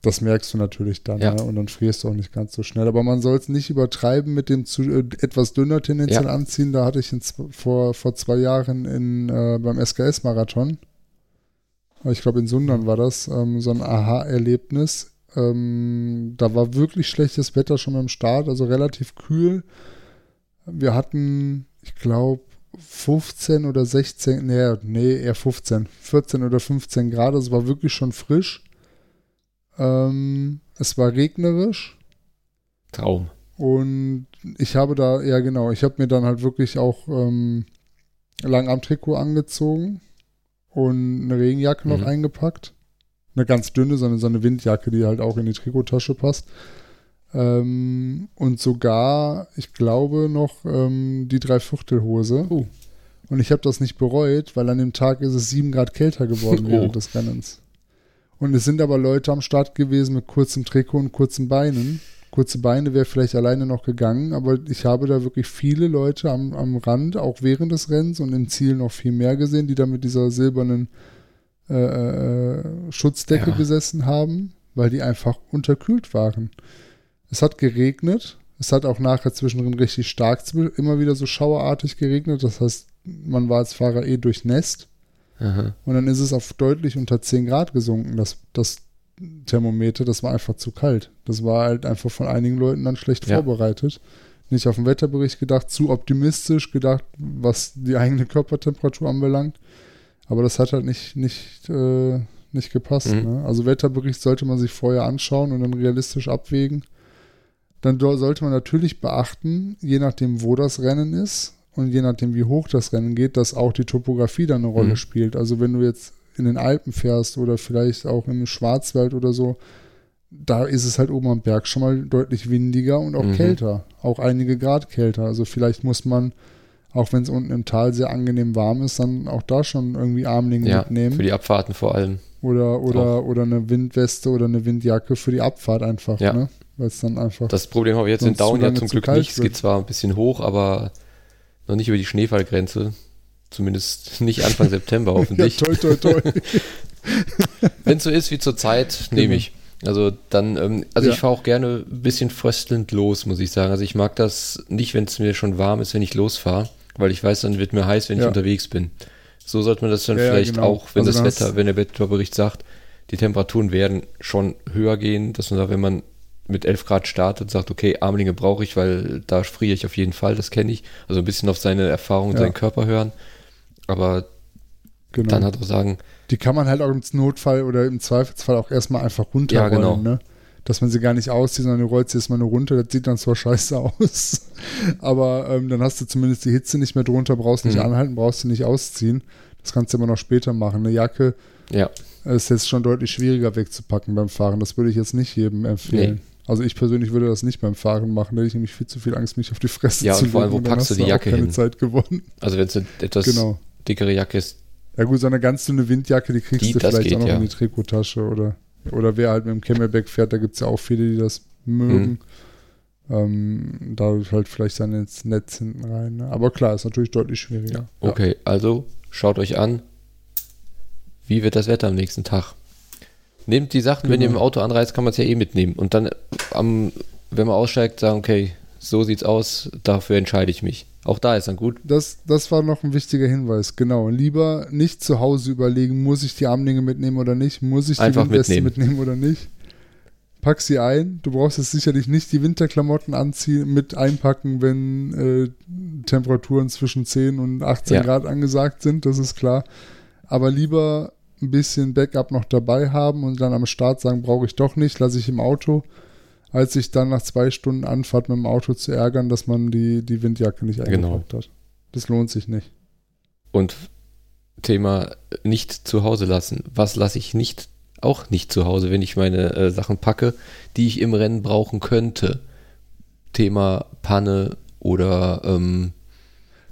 das merkst du natürlich dann, ja. ne? und dann frierst du auch nicht ganz so schnell. Aber man soll es nicht übertreiben mit dem zu, äh, etwas dünner tendenziell ja. anziehen. Da hatte ich in, vor, vor zwei Jahren in, äh, beim SKS-Marathon, ich glaube in Sundern war das, ähm, so ein Aha-Erlebnis. Ähm, da war wirklich schlechtes Wetter schon beim Start, also relativ kühl. Wir hatten, ich glaube, 15 oder 16, nee, nee, eher 15, 14 oder 15 Grad, also war wirklich schon frisch. Ähm, es war regnerisch. Traum. Und ich habe da, ja genau, ich habe mir dann halt wirklich auch ähm, Langarm-Trikot angezogen und eine Regenjacke noch mhm. eingepackt. Eine ganz dünne, so eine, so eine Windjacke, die halt auch in die Trikottasche passt. Ähm, und sogar, ich glaube, noch ähm, die Dreiviertelhose. Uh. Und ich habe das nicht bereut, weil an dem Tag ist es sieben Grad kälter geworden (laughs) oh. während des Rennens. Und es sind aber Leute am Start gewesen mit kurzem Trikot und kurzen Beinen. Kurze Beine wäre vielleicht alleine noch gegangen, aber ich habe da wirklich viele Leute am, am Rand, auch während des Rennens und im Ziel noch viel mehr gesehen, die da mit dieser silbernen äh, äh Schutzdecke ja. besessen haben, weil die einfach unterkühlt waren. Es hat geregnet. Es hat auch nachher zwischendrin richtig stark immer wieder so schauerartig geregnet. Das heißt, man war als Fahrer eh durchnässt. Aha. Und dann ist es auf deutlich unter 10 Grad gesunken, das, das Thermometer. Das war einfach zu kalt. Das war halt einfach von einigen Leuten dann schlecht ja. vorbereitet. Nicht auf den Wetterbericht gedacht, zu optimistisch gedacht, was die eigene Körpertemperatur anbelangt. Aber das hat halt nicht, nicht, äh, nicht gepasst. Mhm. Ne? Also Wetterbericht sollte man sich vorher anschauen und dann realistisch abwägen. Dann sollte man natürlich beachten, je nachdem, wo das Rennen ist und je nachdem, wie hoch das Rennen geht, dass auch die Topografie da eine Rolle mhm. spielt. Also wenn du jetzt in den Alpen fährst oder vielleicht auch im Schwarzwald oder so, da ist es halt oben am Berg schon mal deutlich windiger und auch mhm. kälter. Auch einige Grad kälter. Also vielleicht muss man auch wenn es unten im Tal sehr angenehm warm ist, dann auch da schon irgendwie Armlinge ja, mitnehmen. Für die Abfahrten vor allem. Oder, oder, oder eine Windweste oder eine Windjacke für die Abfahrt einfach, ja. ne? Weil es dann einfach. Das Problem habe ich jetzt in Down ja zum Glück nicht. Es geht zwar ein bisschen hoch, aber noch nicht über die Schneefallgrenze. Zumindest nicht Anfang (laughs) September hoffentlich. ja, toi, toi, toi. (laughs) wenn es so ist wie zurzeit, nehme genau. ich. Also dann, ähm, also ja. ich fahre auch gerne ein bisschen fröstelnd los, muss ich sagen. Also ich mag das nicht, wenn es mir schon warm ist, wenn ich losfahre weil ich weiß, dann wird mir heiß, wenn ja. ich unterwegs bin. So sollte man das dann ja, vielleicht genau. auch, wenn also das Wetter, wenn der Wetterbericht sagt, die Temperaturen werden schon höher gehen, dass man da, wenn man mit 11 Grad startet, sagt, okay, Armlinge brauche ich, weil da friere ich auf jeden Fall, das kenne ich. Also ein bisschen auf seine Erfahrung, ja. seinen Körper hören. Aber genau. dann halt auch sagen. Die kann man halt auch im Notfall oder im Zweifelsfall auch erstmal einfach runterrollen, ja, genau. ne? dass man sie gar nicht auszieht, sondern du rollst sie erstmal nur runter. Das sieht dann zwar scheiße aus, (laughs) aber ähm, dann hast du zumindest die Hitze nicht mehr drunter, brauchst nicht mhm. anhalten, brauchst du nicht ausziehen. Das kannst du immer noch später machen. Eine Jacke ja. ist jetzt schon deutlich schwieriger wegzupacken beim Fahren. Das würde ich jetzt nicht jedem empfehlen. Nee. Also ich persönlich würde das nicht beim Fahren machen, da hätte ich nämlich viel zu viel Angst, mich auf die Fresse ja, zu legen. Ja, und vor allem, wo packst du die Jacke keine hin? Zeit gewonnen. Also wenn es eine etwas genau. dickere Jacke ist. Ja gut, so eine ganz dünne Windjacke, die kriegst die, du vielleicht geht, auch noch ja. in die Trikottasche oder oder wer halt mit dem Camelback fährt, da gibt es ja auch viele, die das mögen. Mhm. Ähm, dadurch halt vielleicht dann ins Netz hinten rein. Ne? Aber klar, ist natürlich deutlich schwieriger. Okay, ja. also schaut euch an, wie wird das Wetter am nächsten Tag. Nehmt die Sachen, genau. wenn ihr genau. im Auto anreist, kann man es ja eh mitnehmen. Und dann, am, wenn man aussteigt, sagen, okay, so sieht's aus, dafür entscheide ich mich. Auch da ist dann gut. Das, das war noch ein wichtiger Hinweis, genau. Lieber nicht zu Hause überlegen, muss ich die Armlinge mitnehmen oder nicht, muss ich die Einfach Windweste mitnehmen. mitnehmen oder nicht. Pack sie ein. Du brauchst jetzt sicherlich nicht die Winterklamotten anziehen, mit einpacken, wenn äh, Temperaturen zwischen 10 und 18 ja. Grad angesagt sind, das ist klar. Aber lieber ein bisschen Backup noch dabei haben und dann am Start sagen, brauche ich doch nicht, lasse ich im Auto als sich dann nach zwei Stunden Anfahrt mit dem Auto zu ärgern, dass man die, die Windjacke nicht genau. eingepackt genau. hat. Das lohnt sich nicht. Und Thema nicht zu Hause lassen. Was lasse ich nicht, auch nicht zu Hause, wenn ich meine äh, Sachen packe, die ich im Rennen brauchen könnte? Thema Panne oder ähm,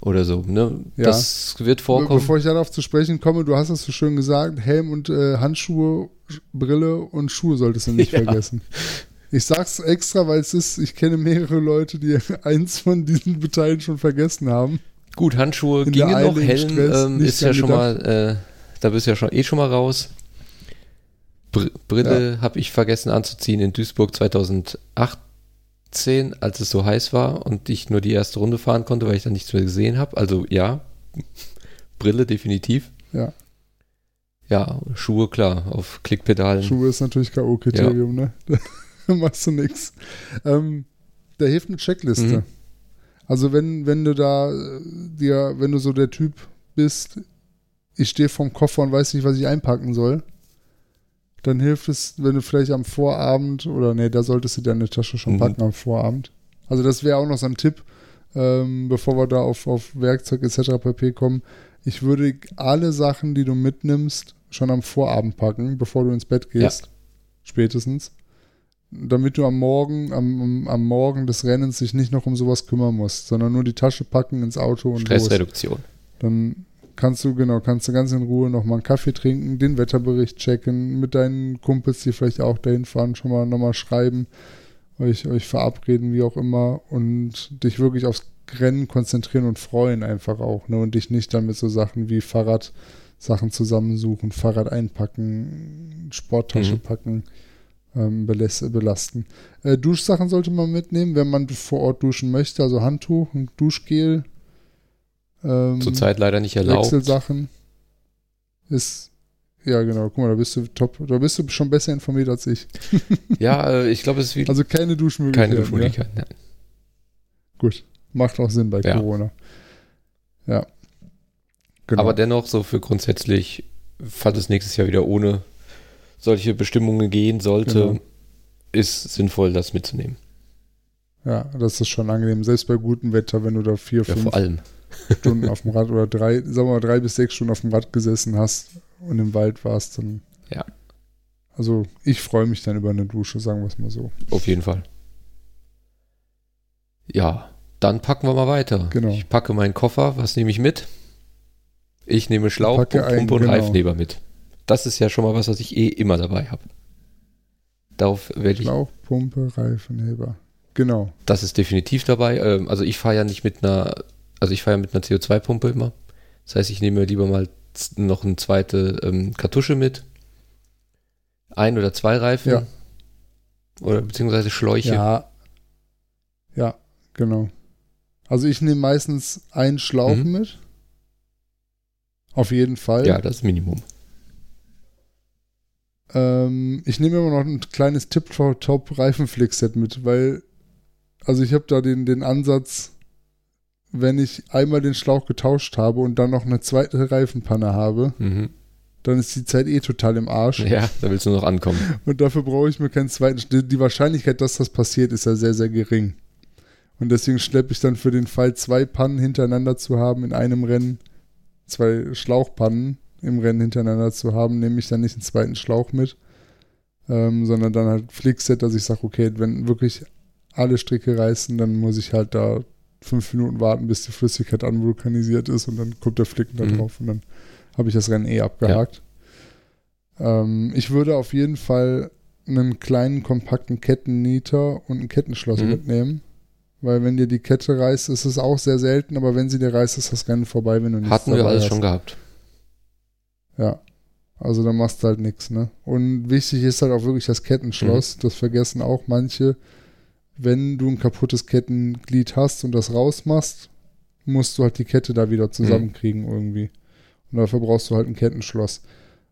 oder so. Ne? Ja. Das wird vorkommen. Bevor ich darauf zu sprechen komme, du hast es so schön gesagt, Helm und äh, Handschuhe, Brille und Schuhe solltest du nicht (laughs) ja. vergessen. Ich sag's extra, weil es ist, ich kenne mehrere Leute, die (laughs) eins von diesen Beteiligten schon vergessen haben. Gut, Handschuhe In gingen noch, Helm ähm, ist ja schon mal, äh, da bist du ja schon eh schon mal raus. Br Brille ja. habe ich vergessen anzuziehen in Duisburg 2018, als es so heiß war und ich nur die erste Runde fahren konnte, weil ich dann nichts mehr gesehen habe. Also ja, (laughs) Brille definitiv. Ja. Ja, Schuhe klar, auf Klickpedalen. Schuhe ist natürlich K.O.-Kriterium, ja. ne? (laughs) machst du nichts. Ähm, da hilft eine Checkliste. Mhm. Also wenn, wenn du da äh, dir, wenn du so der Typ bist, ich stehe vorm Koffer und weiß nicht, was ich einpacken soll, dann hilft es, wenn du vielleicht am Vorabend oder nee, da solltest du deine Tasche schon mhm. packen am Vorabend. Also das wäre auch noch so ein Tipp, ähm, bevor wir da auf, auf Werkzeug etc. pp. kommen. Ich würde alle Sachen, die du mitnimmst, schon am Vorabend packen, bevor du ins Bett gehst. Ja. Spätestens damit du am Morgen, am, am Morgen des Rennens dich nicht noch um sowas kümmern musst, sondern nur die Tasche packen ins Auto und Stressreduktion. Los. Dann kannst du, genau, kannst du ganz in Ruhe nochmal einen Kaffee trinken, den Wetterbericht checken, mit deinen Kumpels, die vielleicht auch dahin fahren, schon mal nochmal schreiben, euch, euch verabreden, wie auch immer, und dich wirklich aufs Rennen konzentrieren und freuen einfach auch, ne? Und dich nicht dann mit so Sachen wie Fahrrad Sachen zusammensuchen, Fahrrad einpacken, Sporttasche mhm. packen ähm, belasten. Äh, Duschsachen sollte man mitnehmen, wenn man vor Ort duschen möchte, also Handtuch und Duschgel. Ähm, Zurzeit leider nicht erlaubt. Wechselsachen. Ist, ja genau, guck mal, da bist du top, da bist du schon besser informiert als ich. (laughs) ja, äh, ich glaube, es ist wie. Also keine Duschmöglichkeiten. Keine Duschmöglichkeiten, ja. ja. Gut, macht auch Sinn bei ja. Corona. Ja. Genau. Aber dennoch, so für grundsätzlich, falls es nächstes Jahr wieder ohne solche Bestimmungen gehen sollte, genau. ist sinnvoll, das mitzunehmen. Ja, das ist schon angenehm. Selbst bei gutem Wetter, wenn du da vier, ja, fünf Stunden auf dem Rad oder drei, sagen wir mal drei bis sechs Stunden auf dem Rad gesessen hast und im Wald warst, dann. Ja. Also ich freue mich dann über eine Dusche, sagen wir es mal so. Auf jeden Fall. Ja, dann packen wir mal weiter. Genau. Ich packe meinen Koffer. Was nehme ich mit? Ich nehme Schlauch, Pumpe und genau. Reifenheber mit. Das ist ja schon mal was, was ich eh immer dabei habe. Darauf werde ich. Schlauch, Pumpe, Reifenheber. Genau. Das ist definitiv dabei. Ähm, also ich fahre ja nicht mit einer, also ich fahre ja mit einer CO2-Pumpe immer. Das heißt, ich nehme lieber mal noch eine zweite ähm, Kartusche mit. Ein oder zwei Reifen. Ja. Oder beziehungsweise Schläuche. Ja. Ja, genau. Also ich nehme meistens einen Schlauch mhm. mit. Auf jeden Fall. Ja, das Minimum. Ähm, ich nehme immer noch ein kleines Tip-Top-Reifenflick-Set mit, weil, also ich habe da den, den Ansatz, wenn ich einmal den Schlauch getauscht habe und dann noch eine zweite Reifenpanne habe, mhm. dann ist die Zeit eh total im Arsch. Ja, da willst du noch ankommen. (laughs) Und dafür brauche ich mir keinen zweiten. Die Wahrscheinlichkeit, dass das passiert, ist ja sehr, sehr gering. Und deswegen schleppe ich dann für den Fall, zwei Pannen hintereinander zu haben in einem Rennen, zwei Schlauchpannen im Rennen hintereinander zu haben, nehme ich dann nicht einen zweiten Schlauch mit, ähm, sondern dann halt Flickset, dass ich sage, okay, wenn wirklich alle Stricke reißen, dann muss ich halt da fünf Minuten warten, bis die Flüssigkeit anvulkanisiert ist und dann kommt der Flicken da mhm. drauf und dann habe ich das Rennen eh abgehakt. Ja. Ähm, ich würde auf jeden Fall einen kleinen, kompakten Kettennieter und ein Kettenschloss mhm. mitnehmen. Weil wenn dir die Kette reißt, ist es auch sehr selten, aber wenn sie dir reißt, ist das Rennen vorbei, wenn du nichts Hatten wir alles hast. schon gehabt. Ja. Also da machst du halt nichts, ne? Und wichtig ist halt auch wirklich das Kettenschloss. Mhm. Das vergessen auch manche. Wenn du ein kaputtes Kettenglied hast und das rausmachst, musst du halt die Kette da wieder zusammenkriegen mhm. irgendwie. Und dafür brauchst du halt ein Kettenschloss.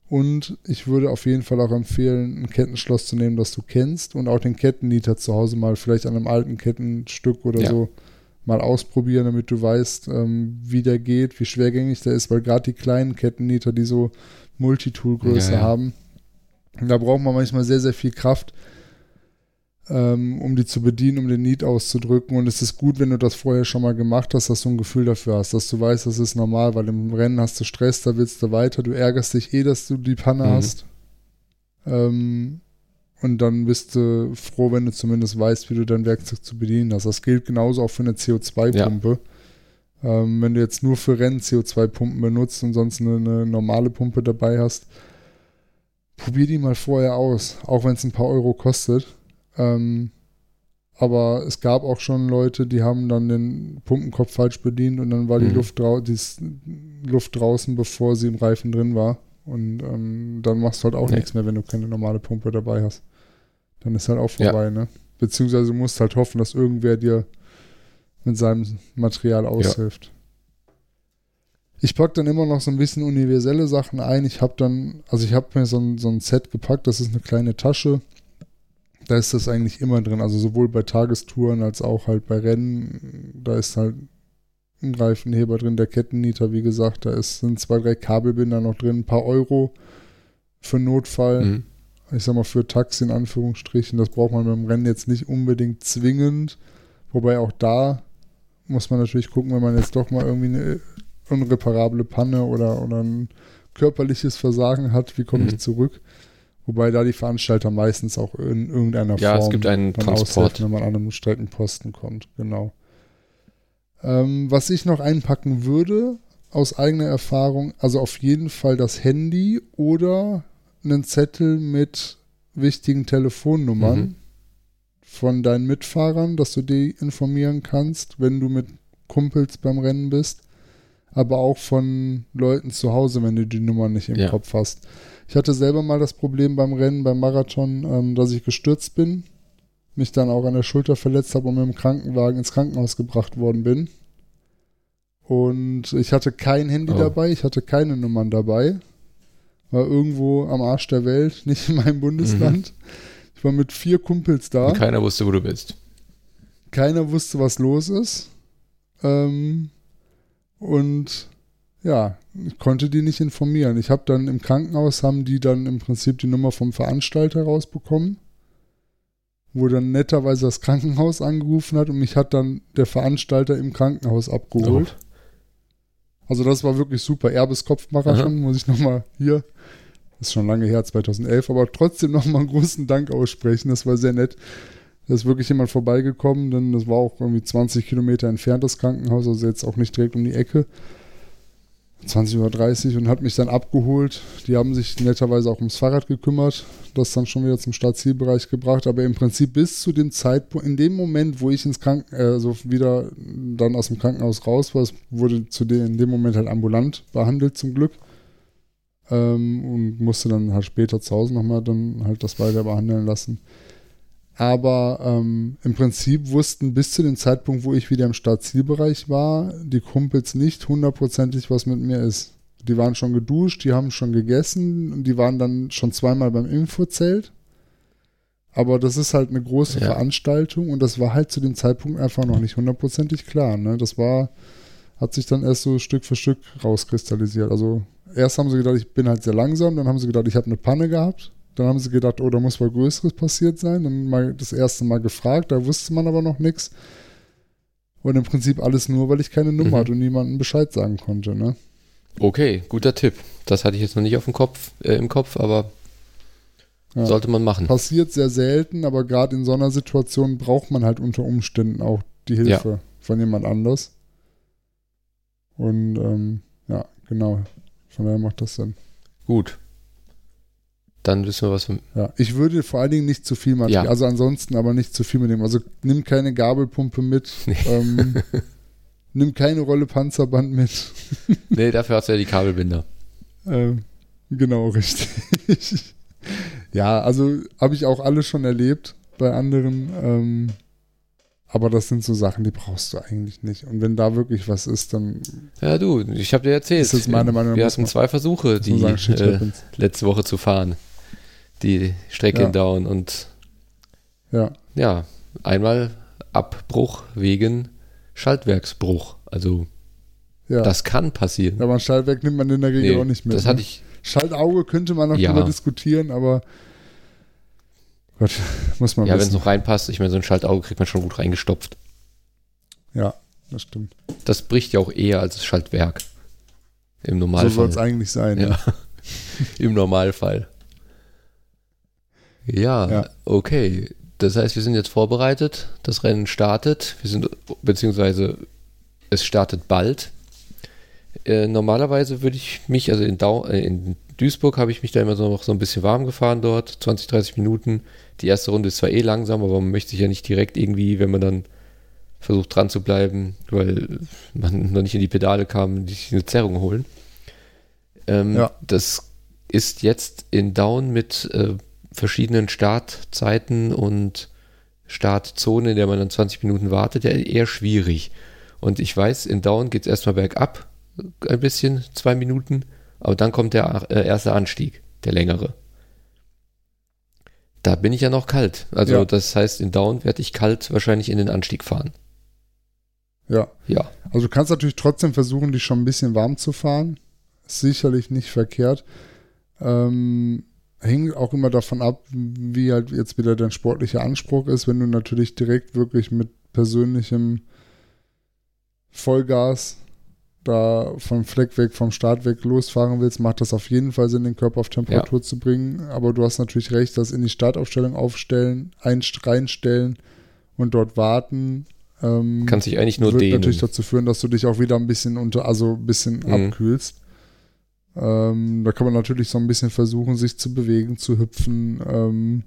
Und ich würde auf jeden Fall auch empfehlen, ein Kettenschloss zu nehmen, das du kennst und auch den Kettennieter zu Hause mal vielleicht an einem alten Kettenstück oder ja. so mal ausprobieren, damit du weißt, ähm, wie der geht, wie schwergängig der ist, weil gerade die kleinen Kettennieter, die so Multitool-Größe ja, ja. haben, da braucht man manchmal sehr, sehr viel Kraft ähm, um die zu bedienen, um den Need auszudrücken. Und es ist gut, wenn du das vorher schon mal gemacht hast, dass du ein Gefühl dafür hast, dass du weißt, das ist normal, weil im Rennen hast du Stress, da willst du weiter, du ärgerst dich eh, dass du die Panne mhm. hast. Ähm, und dann bist du froh, wenn du zumindest weißt, wie du dein Werkzeug zu bedienen hast. Das gilt genauso auch für eine CO2-Pumpe. Ja. Ähm, wenn du jetzt nur für Rennen CO2-Pumpen benutzt und sonst eine, eine normale Pumpe dabei hast, probier die mal vorher aus, auch wenn es ein paar Euro kostet. Ähm, aber es gab auch schon Leute, die haben dann den Pumpenkopf falsch bedient und dann war die, mhm. Luft, drau die Luft draußen, bevor sie im Reifen drin war. Und ähm, dann machst du halt auch nee. nichts mehr, wenn du keine normale Pumpe dabei hast. Dann ist halt auch vorbei, ja. ne? Beziehungsweise du musst halt hoffen, dass irgendwer dir mit seinem Material aushilft. Ja. Ich packe dann immer noch so ein bisschen universelle Sachen ein. Ich habe dann, also ich habe mir so ein, so ein Set gepackt, das ist eine kleine Tasche da ist das eigentlich immer drin. Also sowohl bei Tagestouren als auch halt bei Rennen. Da ist halt ein Reifenheber drin, der Kettennieter, wie gesagt. Da ist, sind zwei, drei Kabelbinder noch drin, ein paar Euro für Notfall. Mhm. Ich sag mal für Taxi in Anführungsstrichen. Das braucht man beim Rennen jetzt nicht unbedingt zwingend. Wobei auch da muss man natürlich gucken, wenn man jetzt doch mal irgendwie eine unreparable Panne oder, oder ein körperliches Versagen hat, wie komme mhm. ich zurück? Wobei da die Veranstalter meistens auch in irgendeiner ja, Form. Ja, es gibt einen Transport. wenn man an einem Streckenposten kommt, genau. Ähm, was ich noch einpacken würde, aus eigener Erfahrung, also auf jeden Fall das Handy oder einen Zettel mit wichtigen Telefonnummern mhm. von deinen Mitfahrern, dass du die informieren kannst, wenn du mit Kumpels beim Rennen bist, aber auch von Leuten zu Hause, wenn du die Nummer nicht im ja. Kopf hast Ich hatte selber mal das Problem beim Rennen, beim Marathon, ähm, dass ich gestürzt bin, mich dann auch an der Schulter verletzt habe und mit dem Krankenwagen ins Krankenhaus gebracht worden bin. Und ich hatte kein Handy oh. dabei, ich hatte keine Nummern dabei. War irgendwo am Arsch der Welt, (laughs) nicht in meinem Bundesland. Mhm. Ich war mit vier Kumpels da. Und keiner wusste, wo du bist. Keiner wusste, was los ist. Ähm, und ja, ich konnte die nicht informieren. Ich habe dann im Krankenhaus, haben die dann im Prinzip die Nummer vom Veranstalter rausbekommen, wo dann netterweise das Krankenhaus angerufen hat und mich hat dann der Veranstalter im Krankenhaus abgeholt. Oh. Also das war wirklich super. Erbeskopfmarathon, muss ich nochmal hier, das ist schon lange her, 2011, aber trotzdem nochmal einen großen Dank aussprechen. Das war sehr nett. Da ist wirklich jemand vorbeigekommen, denn das war auch irgendwie 20 Kilometer entfernt, das Krankenhaus, also jetzt auch nicht direkt um die Ecke. 20.30 Uhr und hat mich dann abgeholt. Die haben sich netterweise auch ums Fahrrad gekümmert, das dann schon wieder zum Startzielbereich gebracht. Aber im Prinzip bis zu dem Zeitpunkt, in dem Moment, wo ich ins Kranken, also wieder dann aus dem Krankenhaus raus war, wurde zu dem, in dem Moment halt ambulant behandelt zum Glück. Ähm, und musste dann halt später zu Hause nochmal dann halt das weiter behandeln lassen. Aber ähm, im Prinzip wussten bis zu dem Zeitpunkt, wo ich wieder im Startzielbereich war, die Kumpels nicht hundertprozentig, was mit mir ist. Die waren schon geduscht, die haben schon gegessen und die waren dann schon zweimal beim Infozelt. Aber das ist halt eine große ja. Veranstaltung und das war halt zu dem Zeitpunkt einfach noch nicht hundertprozentig klar. Ne? Das war, hat sich dann erst so Stück für Stück rauskristallisiert. Also erst haben sie gedacht, ich bin halt sehr langsam, dann haben sie gedacht, ich habe eine Panne gehabt. Dann haben sie gedacht, oh, da muss was Größeres passiert sein. Dann mal das erste Mal gefragt, da wusste man aber noch nichts. Und im Prinzip alles nur, weil ich keine Nummer mhm. hatte und niemandem Bescheid sagen konnte, ne? Okay, guter Tipp. Das hatte ich jetzt noch nicht auf dem Kopf, äh, im Kopf, aber ja. sollte man machen. Passiert sehr selten, aber gerade in so einer Situation braucht man halt unter Umständen auch die Hilfe ja. von jemand anders. Und ähm, ja, genau. Von daher macht das Sinn. Gut dann wissen wir, was wir. Ja, ich würde vor allen Dingen nicht zu viel machen. Ja. Also ansonsten aber nicht zu viel mitnehmen. Also nimm keine Gabelpumpe mit. Nee. Ähm, (laughs) nimm keine Rolle Panzerband mit. (laughs) nee, dafür hast du ja die Kabelbinder. Ähm, genau, richtig. (laughs) ja, also habe ich auch alles schon erlebt bei anderen. Ähm, aber das sind so Sachen, die brauchst du eigentlich nicht. Und wenn da wirklich was ist, dann. Ja, du, ich habe dir erzählt. Das ist meine Meinung. Wir hatten zwei Versuche, die äh, letzte Woche zu fahren die Strecke ja. down und ja. ja, einmal Abbruch wegen Schaltwerksbruch. Also ja. das kann passieren. Aber ein Schaltwerk nimmt man in der Regel nee, auch nicht mit. Das hatte ne? ich. Schaltauge könnte man noch ja. drüber diskutieren, aber Gott, muss man Ja, wenn es noch reinpasst, ich meine, so ein Schaltauge kriegt man schon gut reingestopft. Ja, das stimmt. Das bricht ja auch eher als das Schaltwerk. Im Normalfall. So soll es eigentlich sein. Ja. (laughs) Im Normalfall. Ja, ja, okay. Das heißt, wir sind jetzt vorbereitet. Das Rennen startet. Wir sind, beziehungsweise es startet bald. Äh, normalerweise würde ich mich, also in, Dau äh, in Duisburg habe ich mich da immer so noch so ein bisschen warm gefahren dort, 20, 30 Minuten. Die erste Runde ist zwar eh langsam, aber man möchte sich ja nicht direkt irgendwie, wenn man dann versucht dran zu bleiben, weil man (laughs) noch nicht in die Pedale kam, sich eine Zerrung holen. Ähm, ja. Das ist jetzt in Down mit äh, verschiedenen Startzeiten und Startzone, in der man dann 20 Minuten wartet, ja eher schwierig. Und ich weiß, in Down geht es erstmal bergab, ein bisschen, zwei Minuten, aber dann kommt der äh, erste Anstieg, der längere. Da bin ich ja noch kalt. Also ja. das heißt, in Down werde ich kalt wahrscheinlich in den Anstieg fahren. Ja. Ja. Also du kannst natürlich trotzdem versuchen, dich schon ein bisschen warm zu fahren. sicherlich nicht verkehrt. Ähm, hängt auch immer davon ab, wie halt jetzt wieder dein sportlicher Anspruch ist. Wenn du natürlich direkt wirklich mit persönlichem Vollgas da vom Fleck weg, vom Start weg losfahren willst, macht das auf jeden Fall Sinn, den Körper auf Temperatur ja. zu bringen. Aber du hast natürlich recht, das in die Startaufstellung aufstellen, reinstellen und dort warten. Ähm, Kann sich eigentlich nur wird dehnen. natürlich dazu führen, dass du dich auch wieder ein bisschen unter, also ein bisschen mhm. abkühlst. Ähm, da kann man natürlich so ein bisschen versuchen, sich zu bewegen, zu hüpfen, ähm, ein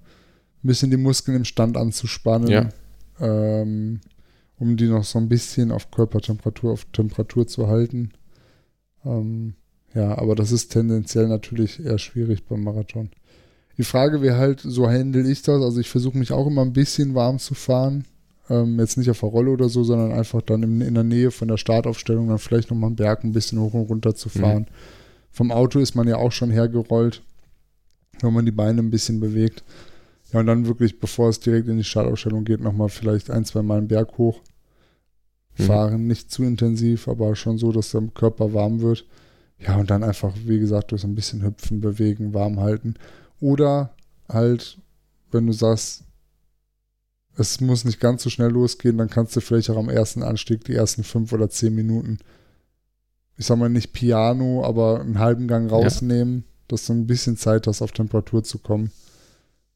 bisschen die Muskeln im Stand anzuspannen, ja. ähm, um die noch so ein bisschen auf Körpertemperatur, auf Temperatur zu halten. Ähm, Ja, aber das ist tendenziell natürlich eher schwierig beim Marathon. Die Frage wäre halt, so handle ich das. Also ich versuche mich auch immer ein bisschen warm zu fahren. Ähm, jetzt nicht auf der Rolle oder so, sondern einfach dann in, in der Nähe von der Startaufstellung dann vielleicht nochmal einen Berg ein bisschen hoch und runter zu fahren. Mhm. Vom Auto ist man ja auch schon hergerollt, wenn man die Beine ein bisschen bewegt. Ja, und dann wirklich, bevor es direkt in die Startaufstellung geht, nochmal vielleicht ein, zwei Mal einen Berg hoch mhm. fahren. Mhm. Nicht zu intensiv, aber schon so, dass der Körper warm wird. Ja, und dann einfach, wie gesagt, durch so ein bisschen hüpfen, bewegen, warm halten. Oder halt, wenn du sagst, es muss nicht ganz so schnell losgehen, dann kannst du vielleicht auch am ersten Anstieg die ersten fünf oder zehn Minuten, ich sag mal nicht Piano, aber einen halben Gang rausnehmen, ja. dass du ein bisschen Zeit hast, auf Temperatur zu kommen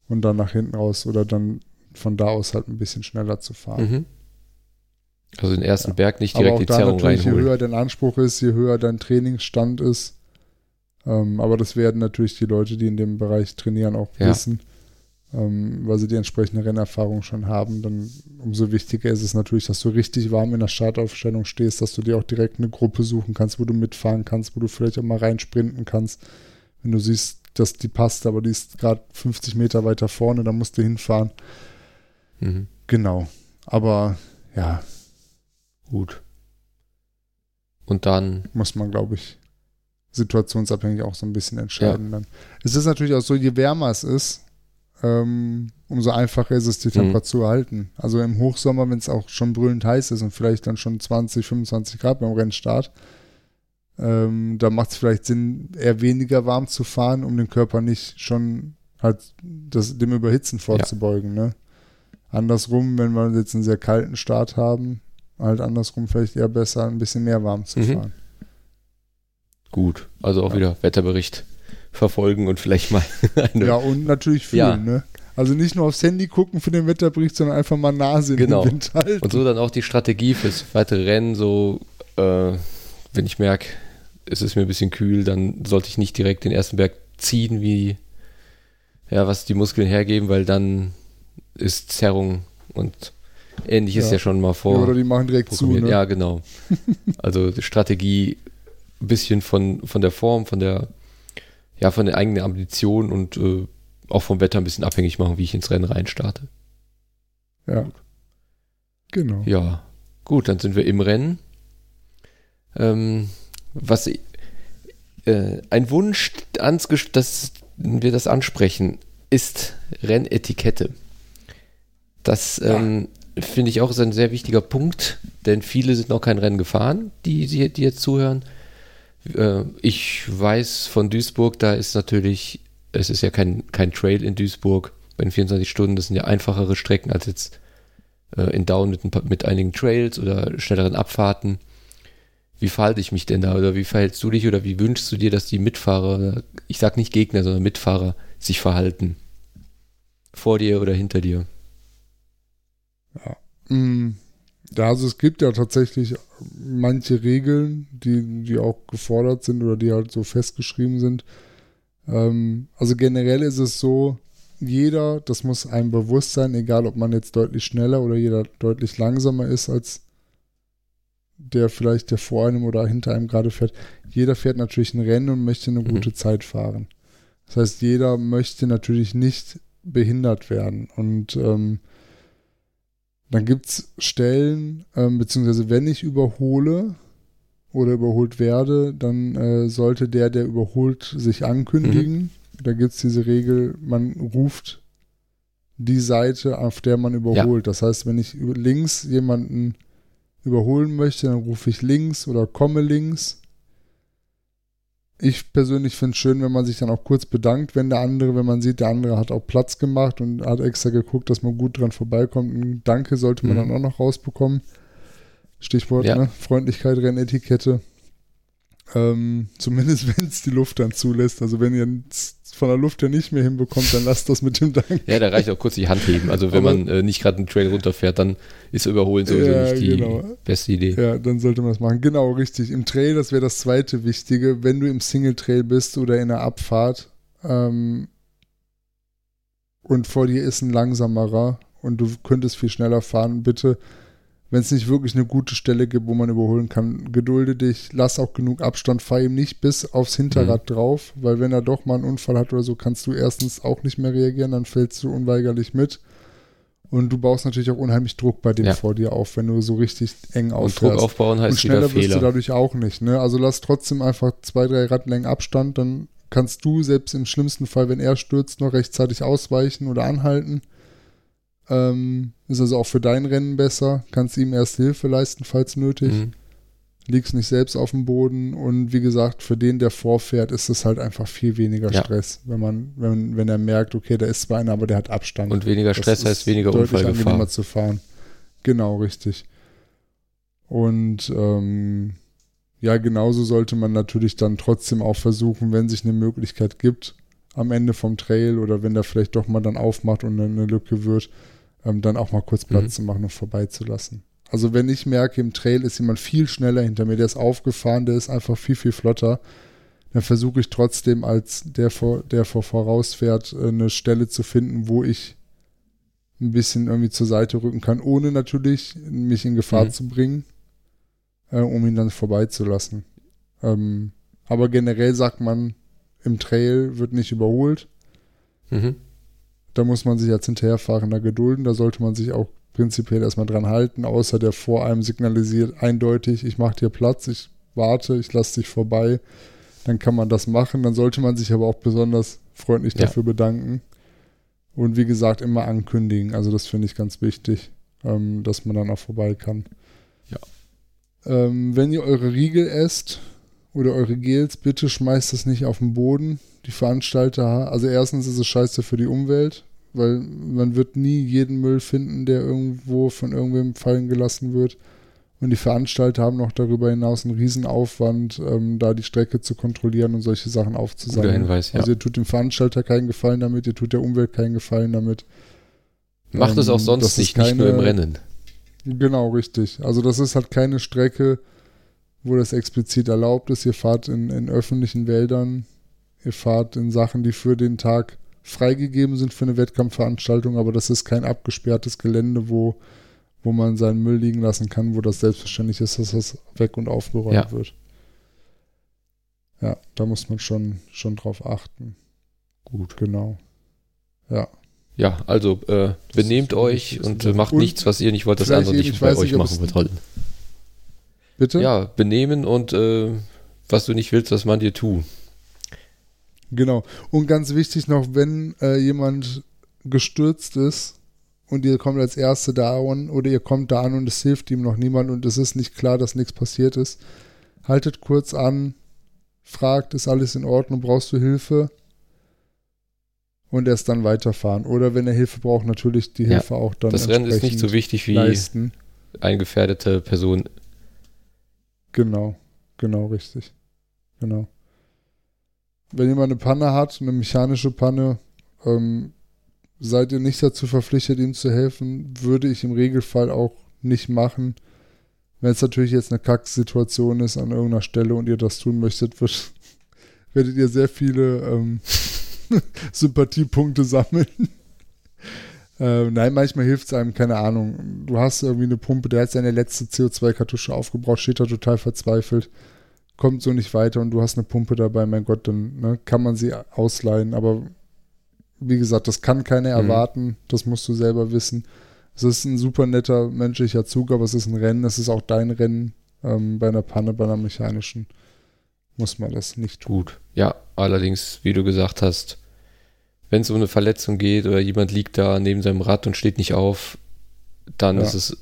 und dann nach hinten raus oder dann von da aus halt ein bisschen schneller zu fahren. Mhm. Also den ersten ja. Berg nicht direkt die Zerrung reinholen. Je höher dein Anspruch ist, je höher dein Trainingsstand ist. Ähm, aber das werden natürlich die Leute, die in dem Bereich trainieren, auch ja. wissen ähm, weil sie die entsprechende Rennerfahrung schon haben, dann umso wichtiger ist es natürlich, dass du richtig warm in der Startaufstellung stehst, dass du dir auch direkt eine Gruppe suchen kannst, wo du mitfahren kannst, wo du vielleicht auch mal reinsprinten kannst. Wenn du siehst, dass die passt, aber die ist gerade 50 Meter weiter vorne, dann musst du hinfahren. Mhm. Genau. Aber ja. Gut. Und dann muss man, glaube ich, situationsabhängig auch so ein bisschen entscheiden. Ja. Dann. Es ist natürlich auch so, je wärmer es ist, ähm, umso einfacher ist es, die Temperatur mhm. halten. Also im Hochsommer, wenn es auch schon brüllend heiß ist und vielleicht dann schon 20, 25 Grad beim Rennstart, ähm, da macht es vielleicht Sinn, eher weniger warm zu fahren, um den Körper nicht schon halt das, dem Überhitzen vorzubeugen. Ja. Ne? Andersrum, wenn wir jetzt einen sehr kalten Start haben, halt andersrum vielleicht eher besser, ein bisschen mehr warm zu mhm. fahren. Gut, also auch ja. wieder Wetterbericht verfolgen und vielleicht mal (laughs) eine. Ja, und natürlich fühlen, ja. ne? Also nicht nur aufs Handy gucken für den Wetterbericht, sondern einfach mal Nase in genau. den Wind halten. Und so dann auch die Strategie fürs weitere Rennen, so äh, wenn ich merke, es ist mir ein bisschen kühl, dann sollte ich nicht direkt den ersten Berg ziehen, wie ja, was die Muskeln hergeben, weil dann ist Zerrung und ähnliches ja, ja schon mal vor. Ja, oder die machen direkt zu. Ne? Ja, genau. Also Strategie ein bisschen von, von der Form, von der ja, von der eigenen Ambition und äh, auch vom Wetter ein bisschen abhängig machen, wie ich ins Rennen reinstarte. Ja. Genau. Ja, gut, dann sind wir im Rennen. Ähm, was äh, ein Wunsch, dass wir das ansprechen, ist Rennetikette. Das ähm, finde ich auch ist ein sehr wichtiger Punkt, denn viele sind noch kein Rennen gefahren, die, die, die jetzt zuhören. Äh, ich weiß von Duisburg, da ist natürlich, es ist ja kein, kein Trail in Duisburg bei den 24 Stunden, das sind ja einfachere Strecken als jetzt äh, in Down mit, mit einigen Trails oder schnelleren Abfahrten. Wie verhalte ich mich denn da oder wie verhältst du dich oder wie wünschst du dir, dass die Mitfahrer, ich sag nicht Gegner, sondern Mitfahrer sich verhalten? Vor dir oder hinter dir? Ja. Mm, ja, also es gibt ja tatsächlich manche Regeln, die, die auch gefordert sind oder die halt so festgeschrieben sind. Ähm, also generell ist es so, jeder, das muss einem bewusst sein, egal ob man jetzt deutlich schneller oder jeder deutlich langsamer ist als der vielleicht, der vor einem oder hinter einem gerade fährt. Jeder fährt natürlich ein Rennen und möchte eine mhm. gute Zeit fahren. Das heißt, jeder möchte natürlich nicht behindert werden. Und ähm, dann gibt es Stellen, ähm, beziehungsweise wenn ich überhole oder überholt werde, dann äh, sollte der, der überholt, sich ankündigen. Mhm. Da gibt es diese Regel, man ruft die Seite, auf der man überholt. Ja. Das heißt, wenn ich links jemanden überholen möchte, dann rufe ich links oder komme links ich persönlich finde es schön, wenn man sich dann auch kurz bedankt, wenn der andere, wenn man sieht, der andere hat auch Platz gemacht und hat extra geguckt, dass man gut dran vorbeikommt. Ein Danke sollte man mhm. dann auch noch rausbekommen. Stichwort, ja. ne? Freundlichkeit, Rennetikette. Ähm, zumindest (laughs) wenn es die Luft dann zulässt. Also wenn ihr von der Luft her nicht mehr hinbekommt, dann lasst das mit dem Dank. Ja, da reicht auch kurz die Hand heben. Also wenn Aber, man äh, nicht gerade einen Trail runterfährt, dann ist Überholen sowieso ja, nicht die genau. beste Idee. Ja, dann sollte man das machen. Genau, richtig. Im Trail, das wäre das zweite Wichtige, wenn du im Single Trail bist oder in der Abfahrt ähm, und vor dir ist ein langsamerer und du könntest viel schneller fahren, bitte wenn es nicht wirklich eine gute Stelle gibt, wo man überholen kann, gedulde dich, lass auch genug Abstand, fahr ihm nicht bis aufs Hinterrad mhm. drauf, weil wenn er doch mal einen Unfall hat oder so, kannst du erstens auch nicht mehr reagieren, dann fällst du unweigerlich mit. Und du baust natürlich auch unheimlich Druck bei dem ja. vor dir auf, wenn du so richtig eng auffährst. Und Druck aufbauen heißt Und schneller wirst du dadurch auch nicht. Ne? Also lass trotzdem einfach zwei, drei Radlängen Abstand, dann kannst du selbst im schlimmsten Fall, wenn er stürzt, noch rechtzeitig ausweichen oder anhalten. Ähm, ist also auch für dein Rennen besser. Kannst ihm erst Hilfe leisten, falls nötig. Mhm. Liegst nicht selbst auf dem Boden. Und wie gesagt, für den, der vorfährt, ist es halt einfach viel weniger ja. Stress, wenn man, wenn, wenn er merkt, okay, da ist zwar einer, aber der hat Abstand. Und weniger Stress das heißt weniger Unfallgefahr. zu fahren. Genau, richtig. Und ähm, ja, genauso sollte man natürlich dann trotzdem auch versuchen, wenn sich eine Möglichkeit gibt, am Ende vom Trail oder wenn der vielleicht doch mal dann aufmacht und eine Lücke wird, ähm, dann auch mal kurz Platz mhm. zu machen und vorbeizulassen. Also wenn ich merke, im Trail ist jemand viel schneller hinter mir, der ist aufgefahren, der ist einfach viel, viel flotter, dann versuche ich trotzdem als der vor, der vor vorausfährt, äh, eine Stelle zu finden, wo ich ein bisschen irgendwie zur Seite rücken kann, ohne natürlich mich in Gefahr mhm. zu bringen, äh, um ihn dann vorbeizulassen. Ähm, aber generell sagt man, im Trail wird nicht überholt. Mhm. Da muss man sich als Hinterherfahrender gedulden. Da sollte man sich auch prinzipiell erstmal dran halten, außer der vor einem signalisiert eindeutig, ich mache dir Platz, ich warte, ich lasse dich vorbei. Dann kann man das machen. Dann sollte man sich aber auch besonders freundlich ja. dafür bedanken. Und wie gesagt, immer ankündigen. Also das finde ich ganz wichtig, ähm, dass man dann auch vorbei kann. Ja. Ähm, wenn ihr eure Riegel esst oder eure Gels, bitte schmeißt es nicht auf den Boden die Veranstalter, also erstens ist es scheiße für die Umwelt, weil man wird nie jeden Müll finden, der irgendwo von irgendwem fallen gelassen wird. Und die Veranstalter haben noch darüber hinaus einen Riesenaufwand, ähm, da die Strecke zu kontrollieren und solche Sachen aufzusammeln. Hinweis, ja. Also ihr tut dem Veranstalter keinen Gefallen damit, ihr tut der Umwelt keinen Gefallen damit. Macht ähm, es auch ähm, sonst nicht, keine, nicht nur im Rennen. Genau, richtig. Also das ist halt keine Strecke, wo das explizit erlaubt ist. Ihr fahrt in, in öffentlichen Wäldern Ihr fahrt in Sachen, die für den Tag freigegeben sind für eine Wettkampfveranstaltung, aber das ist kein abgesperrtes Gelände, wo, wo man seinen Müll liegen lassen kann, wo das selbstverständlich ist, dass das weg und aufgeräumt ja. wird. Ja, da muss man schon, schon drauf achten. Gut. Genau. Ja. Ja, also äh, benehmt euch und macht und nichts, was ihr nicht wollt, dass andere nicht bei euch nicht, machen wird. Bitte? Ja, benehmen und äh, was du nicht willst, dass man dir tut. Genau. Und ganz wichtig noch, wenn äh, jemand gestürzt ist und ihr kommt als Erste da an oder ihr kommt da an und es hilft ihm noch niemand und es ist nicht klar, dass nichts passiert ist, haltet kurz an, fragt, ist alles in Ordnung, brauchst du Hilfe? Und erst dann weiterfahren. Oder wenn er Hilfe braucht, natürlich die Hilfe ja, auch dann. Das Rennen ist nicht so wichtig wie leisten. eine gefährdete Person. Genau, genau, richtig. Genau wenn jemand eine Panne hat, eine mechanische Panne, ähm, seid ihr nicht dazu verpflichtet, ihm zu helfen, würde ich im Regelfall auch nicht machen. Wenn es natürlich jetzt eine Kacksituation ist an irgendeiner Stelle und ihr das tun möchtet, wird, (laughs) werdet ihr sehr viele ähm, (laughs) Sympathiepunkte sammeln. Äh, nein, manchmal hilft es einem, keine Ahnung. Du hast irgendwie eine Pumpe, der hat seine letzte CO2-Kartusche aufgebraucht, steht da total verzweifelt kommt so nicht weiter und du hast eine Pumpe dabei, mein Gott, dann ne, kann man sie ausleihen. Aber wie gesagt, das kann keiner mhm. erwarten, das musst du selber wissen. Es ist ein super netter menschlicher Zug, aber es ist ein Rennen, es ist auch dein Rennen. Ähm, bei einer Panne, bei einer mechanischen muss man das nicht tun. Gut, ja, allerdings, wie du gesagt hast, wenn es um eine Verletzung geht oder jemand liegt da neben seinem Rad und steht nicht auf, dann ja. ist es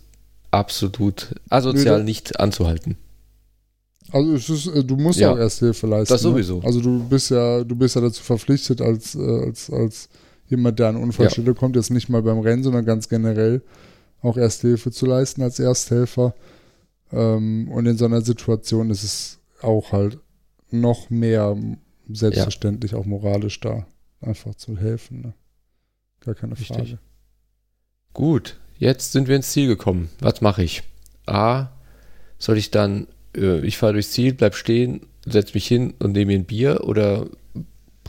absolut asozial Nö, nicht anzuhalten. Also es ist, äh, du musst ja. auch Erste Hilfe leisten. Das ne? sowieso. Ne? Also du bist ja, du bist ja dazu verpflichtet als, äh, als, als jemand, der an Unfallstelle ja. kommt, jetzt nicht mal beim Rennen, sondern ganz generell auch Erste Hilfe zu leisten als Ersthelfer. Ähm, und in so einer Situation ist es auch halt noch mehr selbstverständlich, ja. auch moralisch da, einfach zu helfen. Ne? Gar keine Richtig. Frage. Gut, jetzt sind wir ins Ziel gekommen. Was mache ich? A, soll ich dann äh, ich fahre durchs Ziel, bleib stehen, setz mich hin und nehme mir ein Bier oder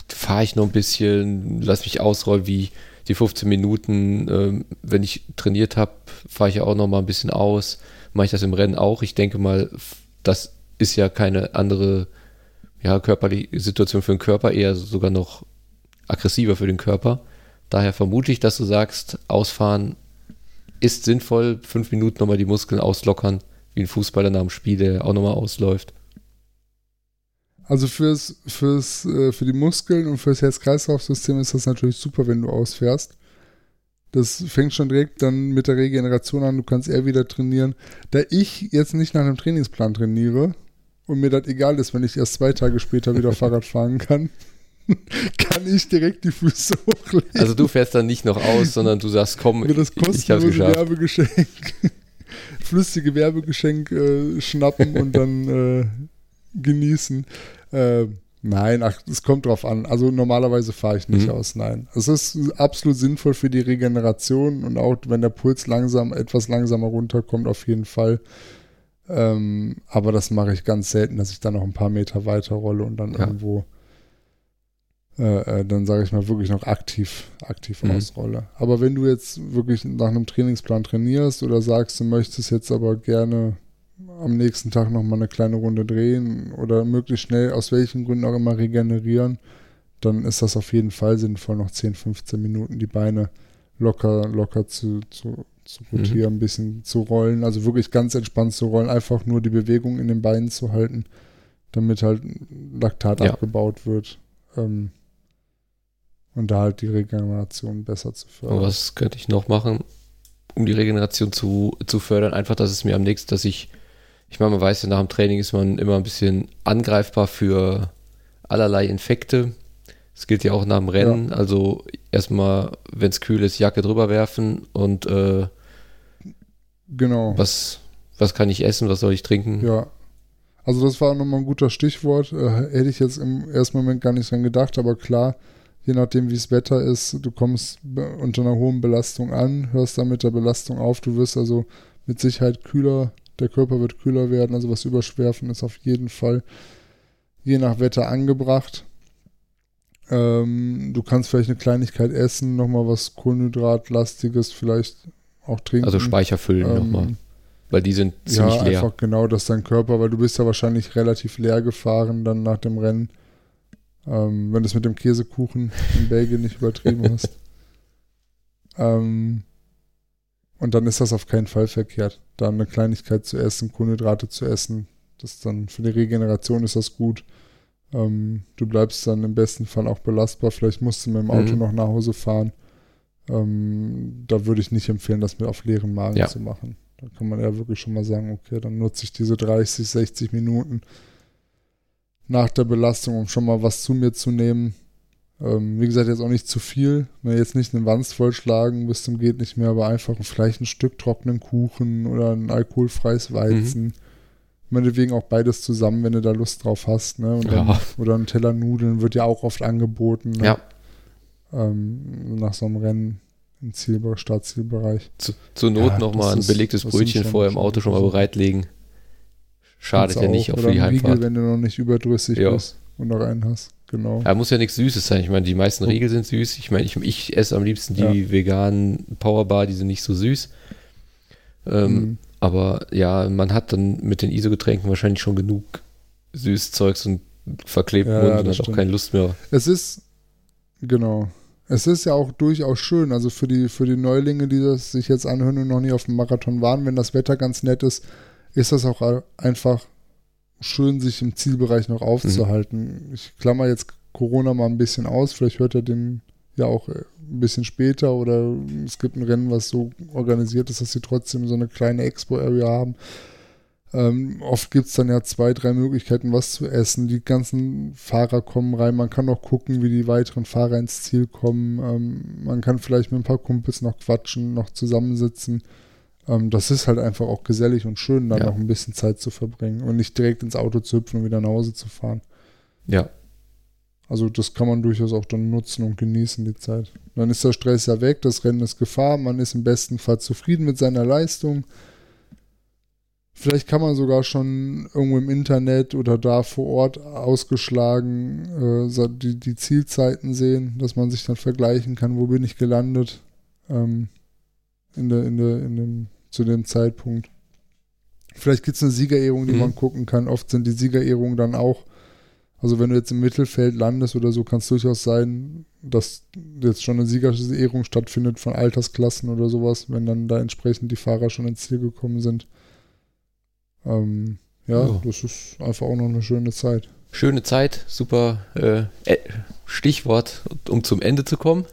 fahre ich noch ein bisschen, lass mich ausrollen wie die 15 Minuten, ähm, wenn ich trainiert habe, fahre ich ja auch noch mal ein bisschen aus. Mache ich das im Rennen auch. Ich denke mal, das ist ja keine andere ja, körperliche Situation für den Körper, eher sogar noch aggressiver für den Körper. Daher vermute ich, dass du sagst, ausfahren ist sinnvoll, fünf Minuten nochmal die Muskeln auslockern, wie ein Fußballer nach dem Spiel, der auch nochmal ausläuft. Also fürs, fürs, äh, für die Muskeln und fürs Herz-Kreislauf-System ist das natürlich super, wenn du ausfährst. Das fängt schon direkt dann mit der Regeneration an, du kannst eher wieder trainieren. Da ich jetzt nicht nach einem Trainingsplan trainiere und mir das egal ist, wenn ich erst zwei Tage später wieder (laughs) Fahrrad fahren kann, (laughs) kann ich direkt die Füße hochlegen. Also du fährst dann nicht noch aus, sondern du sagst, komm, mir das kostenlose Werbegeschenk, (laughs) flüssige Werbegeschenk äh, schnappen und dann äh, genießen. Äh, nein, ach, es kommt drauf an. Also normalerweise fahre ich nicht mhm. aus, nein. Es ist absolut sinnvoll für die Regeneration und auch wenn der Puls langsam, etwas langsamer runterkommt, auf jeden Fall. Ähm, aber das mache ich ganz selten, dass ich dann noch ein paar Meter weiter rolle und dann ja. irgendwo äh, äh, dann sage ich mal wirklich noch aktiv, aktiv mhm. ausrolle. Aber wenn du jetzt wirklich nach einem Trainingsplan trainierst oder sagst, du möchtest jetzt aber gerne am nächsten Tag nochmal eine kleine Runde drehen oder möglichst schnell aus welchen Gründen auch immer regenerieren, dann ist das auf jeden Fall sinnvoll, noch 10, 15 Minuten die Beine locker, locker zu, zu, zu mhm. rotieren, mhm. ein bisschen zu rollen, also wirklich ganz entspannt zu rollen, einfach nur die Bewegung in den Beinen zu halten, damit halt Laktat ja. abgebaut wird. Ähm, und da halt die Regeneration besser zu fördern. Und was könnte ich noch machen, um die Regeneration zu, zu fördern? Einfach, dass es mir am nächsten, dass ich, ich meine, man weiß ja, nach dem Training ist man immer ein bisschen angreifbar für allerlei Infekte. Das gilt ja auch nach dem Rennen. Ja. Also erstmal, wenn es kühl ist, Jacke drüber werfen und äh, genau. Was, was kann ich essen, was soll ich trinken? Ja. Also das war nochmal ein guter Stichwort. Äh, hätte ich jetzt im ersten Moment gar nicht dran gedacht, aber klar, je nachdem, wie das Wetter ist, du kommst unter einer hohen Belastung an, hörst dann mit der Belastung auf, du wirst also mit Sicherheit kühler, der Körper wird kühler werden, also was überschwerfen ist auf jeden Fall je nach Wetter angebracht. Ähm, du kannst vielleicht eine Kleinigkeit essen, nochmal was Kohlenhydratlastiges, vielleicht auch trinken. Also Speicher füllen ähm, nochmal. Weil die sind ziemlich ja, leer. einfach genau, dass dein Körper, weil du bist ja wahrscheinlich relativ leer gefahren dann nach dem Rennen ähm, wenn du es mit dem Käsekuchen in Belgien nicht übertrieben hast. (laughs) Ähm, und dann ist das auf keinen Fall verkehrt, da eine Kleinigkeit zu essen, Kohlenhydrate zu essen. Das dann für die Regeneration ist das gut. Ähm, du bleibst dann im besten Fall auch belastbar. Vielleicht musst du mit dem Auto mhm. noch nach Hause fahren. Ähm, da würde ich nicht empfehlen, das mit auf leeren Magen ja. zu machen. Da kann man ja wirklich schon mal sagen, okay, dann nutze ich diese 30, 60 Minuten nach der Belastung, um schon mal was zu mir zu nehmen. Ähm, wie gesagt, jetzt auch nicht zu viel. Ne, jetzt nicht einen Wanst vollschlagen bis zum geht nicht mehr, aber einfach vielleicht ein Stück trockenen Kuchen oder ein alkoholfreies Weizen. Mhm. Meinetwegen auch beides zusammen, wenn du da Lust drauf hast. Ne? Dann, ja. Oder ein Teller Nudeln wird ja auch oft angeboten. Ne? Ja. Ähm, nach so einem Rennen im Zielbereich, Startzielbereich. Zu, zur Not ja, nochmal ein belegtes Brötchen vorher im Auto schon mal bereitlegen. Schadet ja nicht, auch für die Heimfahrt. Riegel, wenn du noch nicht überdrüssig ja. bist und noch einen hast. Genau. Ja, muss ja nichts Süßes sein. Ich meine, die meisten Riegel sind süß. Ich meine, ich, ich esse am liebsten die ja. veganen Powerbar, die sind nicht so süß. Ähm, mhm. Aber ja, man hat dann mit den ISO-Getränken wahrscheinlich schon genug Süßzeugs und verklebten ja, Mund und hat stimmt. auch keine Lust mehr. Es ist, genau. Es ist ja auch durchaus schön, also für die, für die Neulinge, die das sich jetzt anhören und noch nie auf dem Marathon waren, wenn das Wetter ganz nett ist, ist das auch einfach schön, sich im Zielbereich noch aufzuhalten. Mhm. Ich klammer jetzt Corona mal ein bisschen aus, vielleicht hört er den ja auch äh, ein bisschen später oder es gibt ein Rennen, was so organisiert ist, dass sie trotzdem so eine kleine Expo-Area haben. Ähm, oft gibt es dann ja zwei, drei Möglichkeiten, was zu essen. Die ganzen Fahrer kommen rein. Man kann auch gucken, wie die weiteren Fahrer ins Ziel kommen. Ähm, man kann vielleicht mit ein paar Kumpels noch quatschen, noch zusammensitzen. Ähm, das ist halt einfach auch gesellig und schön, da ja. noch ein bisschen Zeit zu verbringen und nicht direkt ins Auto zu hüpfen und wieder nach Hause zu fahren. Ja. Also das kann man durchaus auch dann nutzen und genießen, die Zeit. Dann ist der Stress ja weg, das Rennen ist gefahren, man ist im besten Fall zufrieden mit seiner Leistung, Vielleicht kann man sogar schon irgendwo im Internet oder da vor Ort ausgeschlagen äh, die, die Zielzeiten sehen, dass man sich dann vergleichen kann, wo bin ich gelandet ähm, in der, in der, in dem, zu dem Zeitpunkt. Vielleicht gibt es eine Siegerehrung, die mhm. man gucken kann. Oft sind die Siegerehrungen dann auch, also wenn du jetzt im Mittelfeld landest oder so, kann es durchaus sein, dass jetzt schon eine Siegerehrung stattfindet von Altersklassen oder sowas, wenn dann da entsprechend die Fahrer schon ins Ziel gekommen sind. Ähm, ja, oh. das ist einfach auch noch eine schöne Zeit. Schöne Zeit, super äh, äh Stichwort, um zum Ende zu kommen.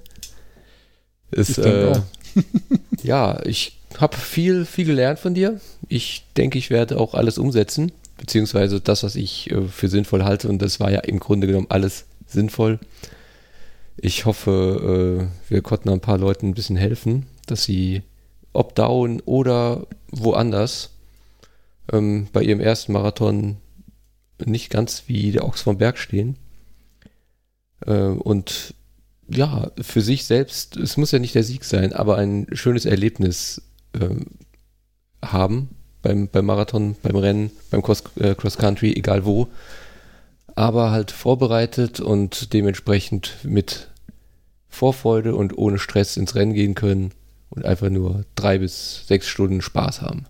Ist, ich äh, (laughs) ja, ich habe viel, viel gelernt von dir. Ich denke, ich werde auch alles umsetzen, beziehungsweise das, was ich äh, für sinnvoll halte. Und das war ja im Grunde genommen alles sinnvoll. Ich hoffe, äh, wir konnten ein paar Leuten ein bisschen helfen, dass sie ob down oder woanders ähm, bei ihrem ersten Marathon nicht ganz wie der Ochs vom Berg stehen. Äh, und ja, für sich selbst, es muss ja nicht der Sieg sein, aber ein schönes Erlebnis ähm, haben beim, beim Marathon, beim Rennen, beim Cross, äh, Cross Country, egal wo. Aber halt vorbereitet und dementsprechend mit Vorfreude und ohne Stress ins Rennen gehen können und einfach nur drei bis sechs Stunden Spaß haben.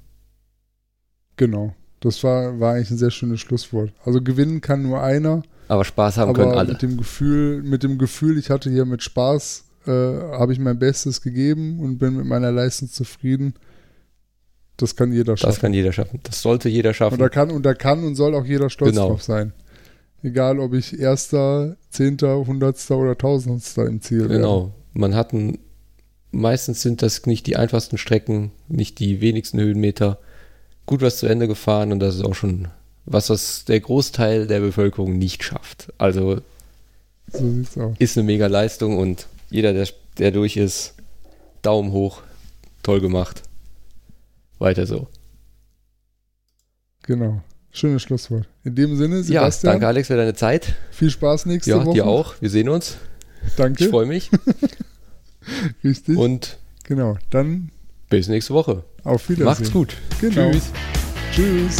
Genau. Das war, war eigentlich ein sehr schönes Schlusswort. Also gewinnen kann nur einer. Aber Spaß haben aber können alle. Mit dem Gefühl, mit dem Gefühl, ich hatte hier mit Spaß, äh, habe ich mein Bestes gegeben und bin mit meiner Leistung zufrieden. Das kann jeder schaffen. Das kann jeder schaffen. Das sollte jeder schaffen. Und da kann und da kann und soll auch jeder stolz genau. drauf sein. Egal, ob ich Erster, Zehnter, Hundertster oder Tausendster im Ziel bin. Genau. Werde. Man hat ein, meistens sind das nicht die einfachsten Strecken, nicht die wenigsten Höhenmeter gut was zu Ende gefahren und das ist auch schon was, was der Großteil der Bevölkerung nicht schafft. Also so ist eine mega Leistung und jeder, der, der durch ist, Daumen hoch, toll gemacht. Weiter so. Genau. Schönes Schlusswort. In dem Sinne, Sebastian. Ja, danke Alex für deine Zeit. Viel Spaß nächste ja, Woche. Ja, dir auch. Wir sehen uns. Danke. Ich freue mich. (laughs) Richtig. Und genau, dann bis nächste Woche. Auf Wiedersehen. Macht's gut. Genau. Tschüss. Tschüss.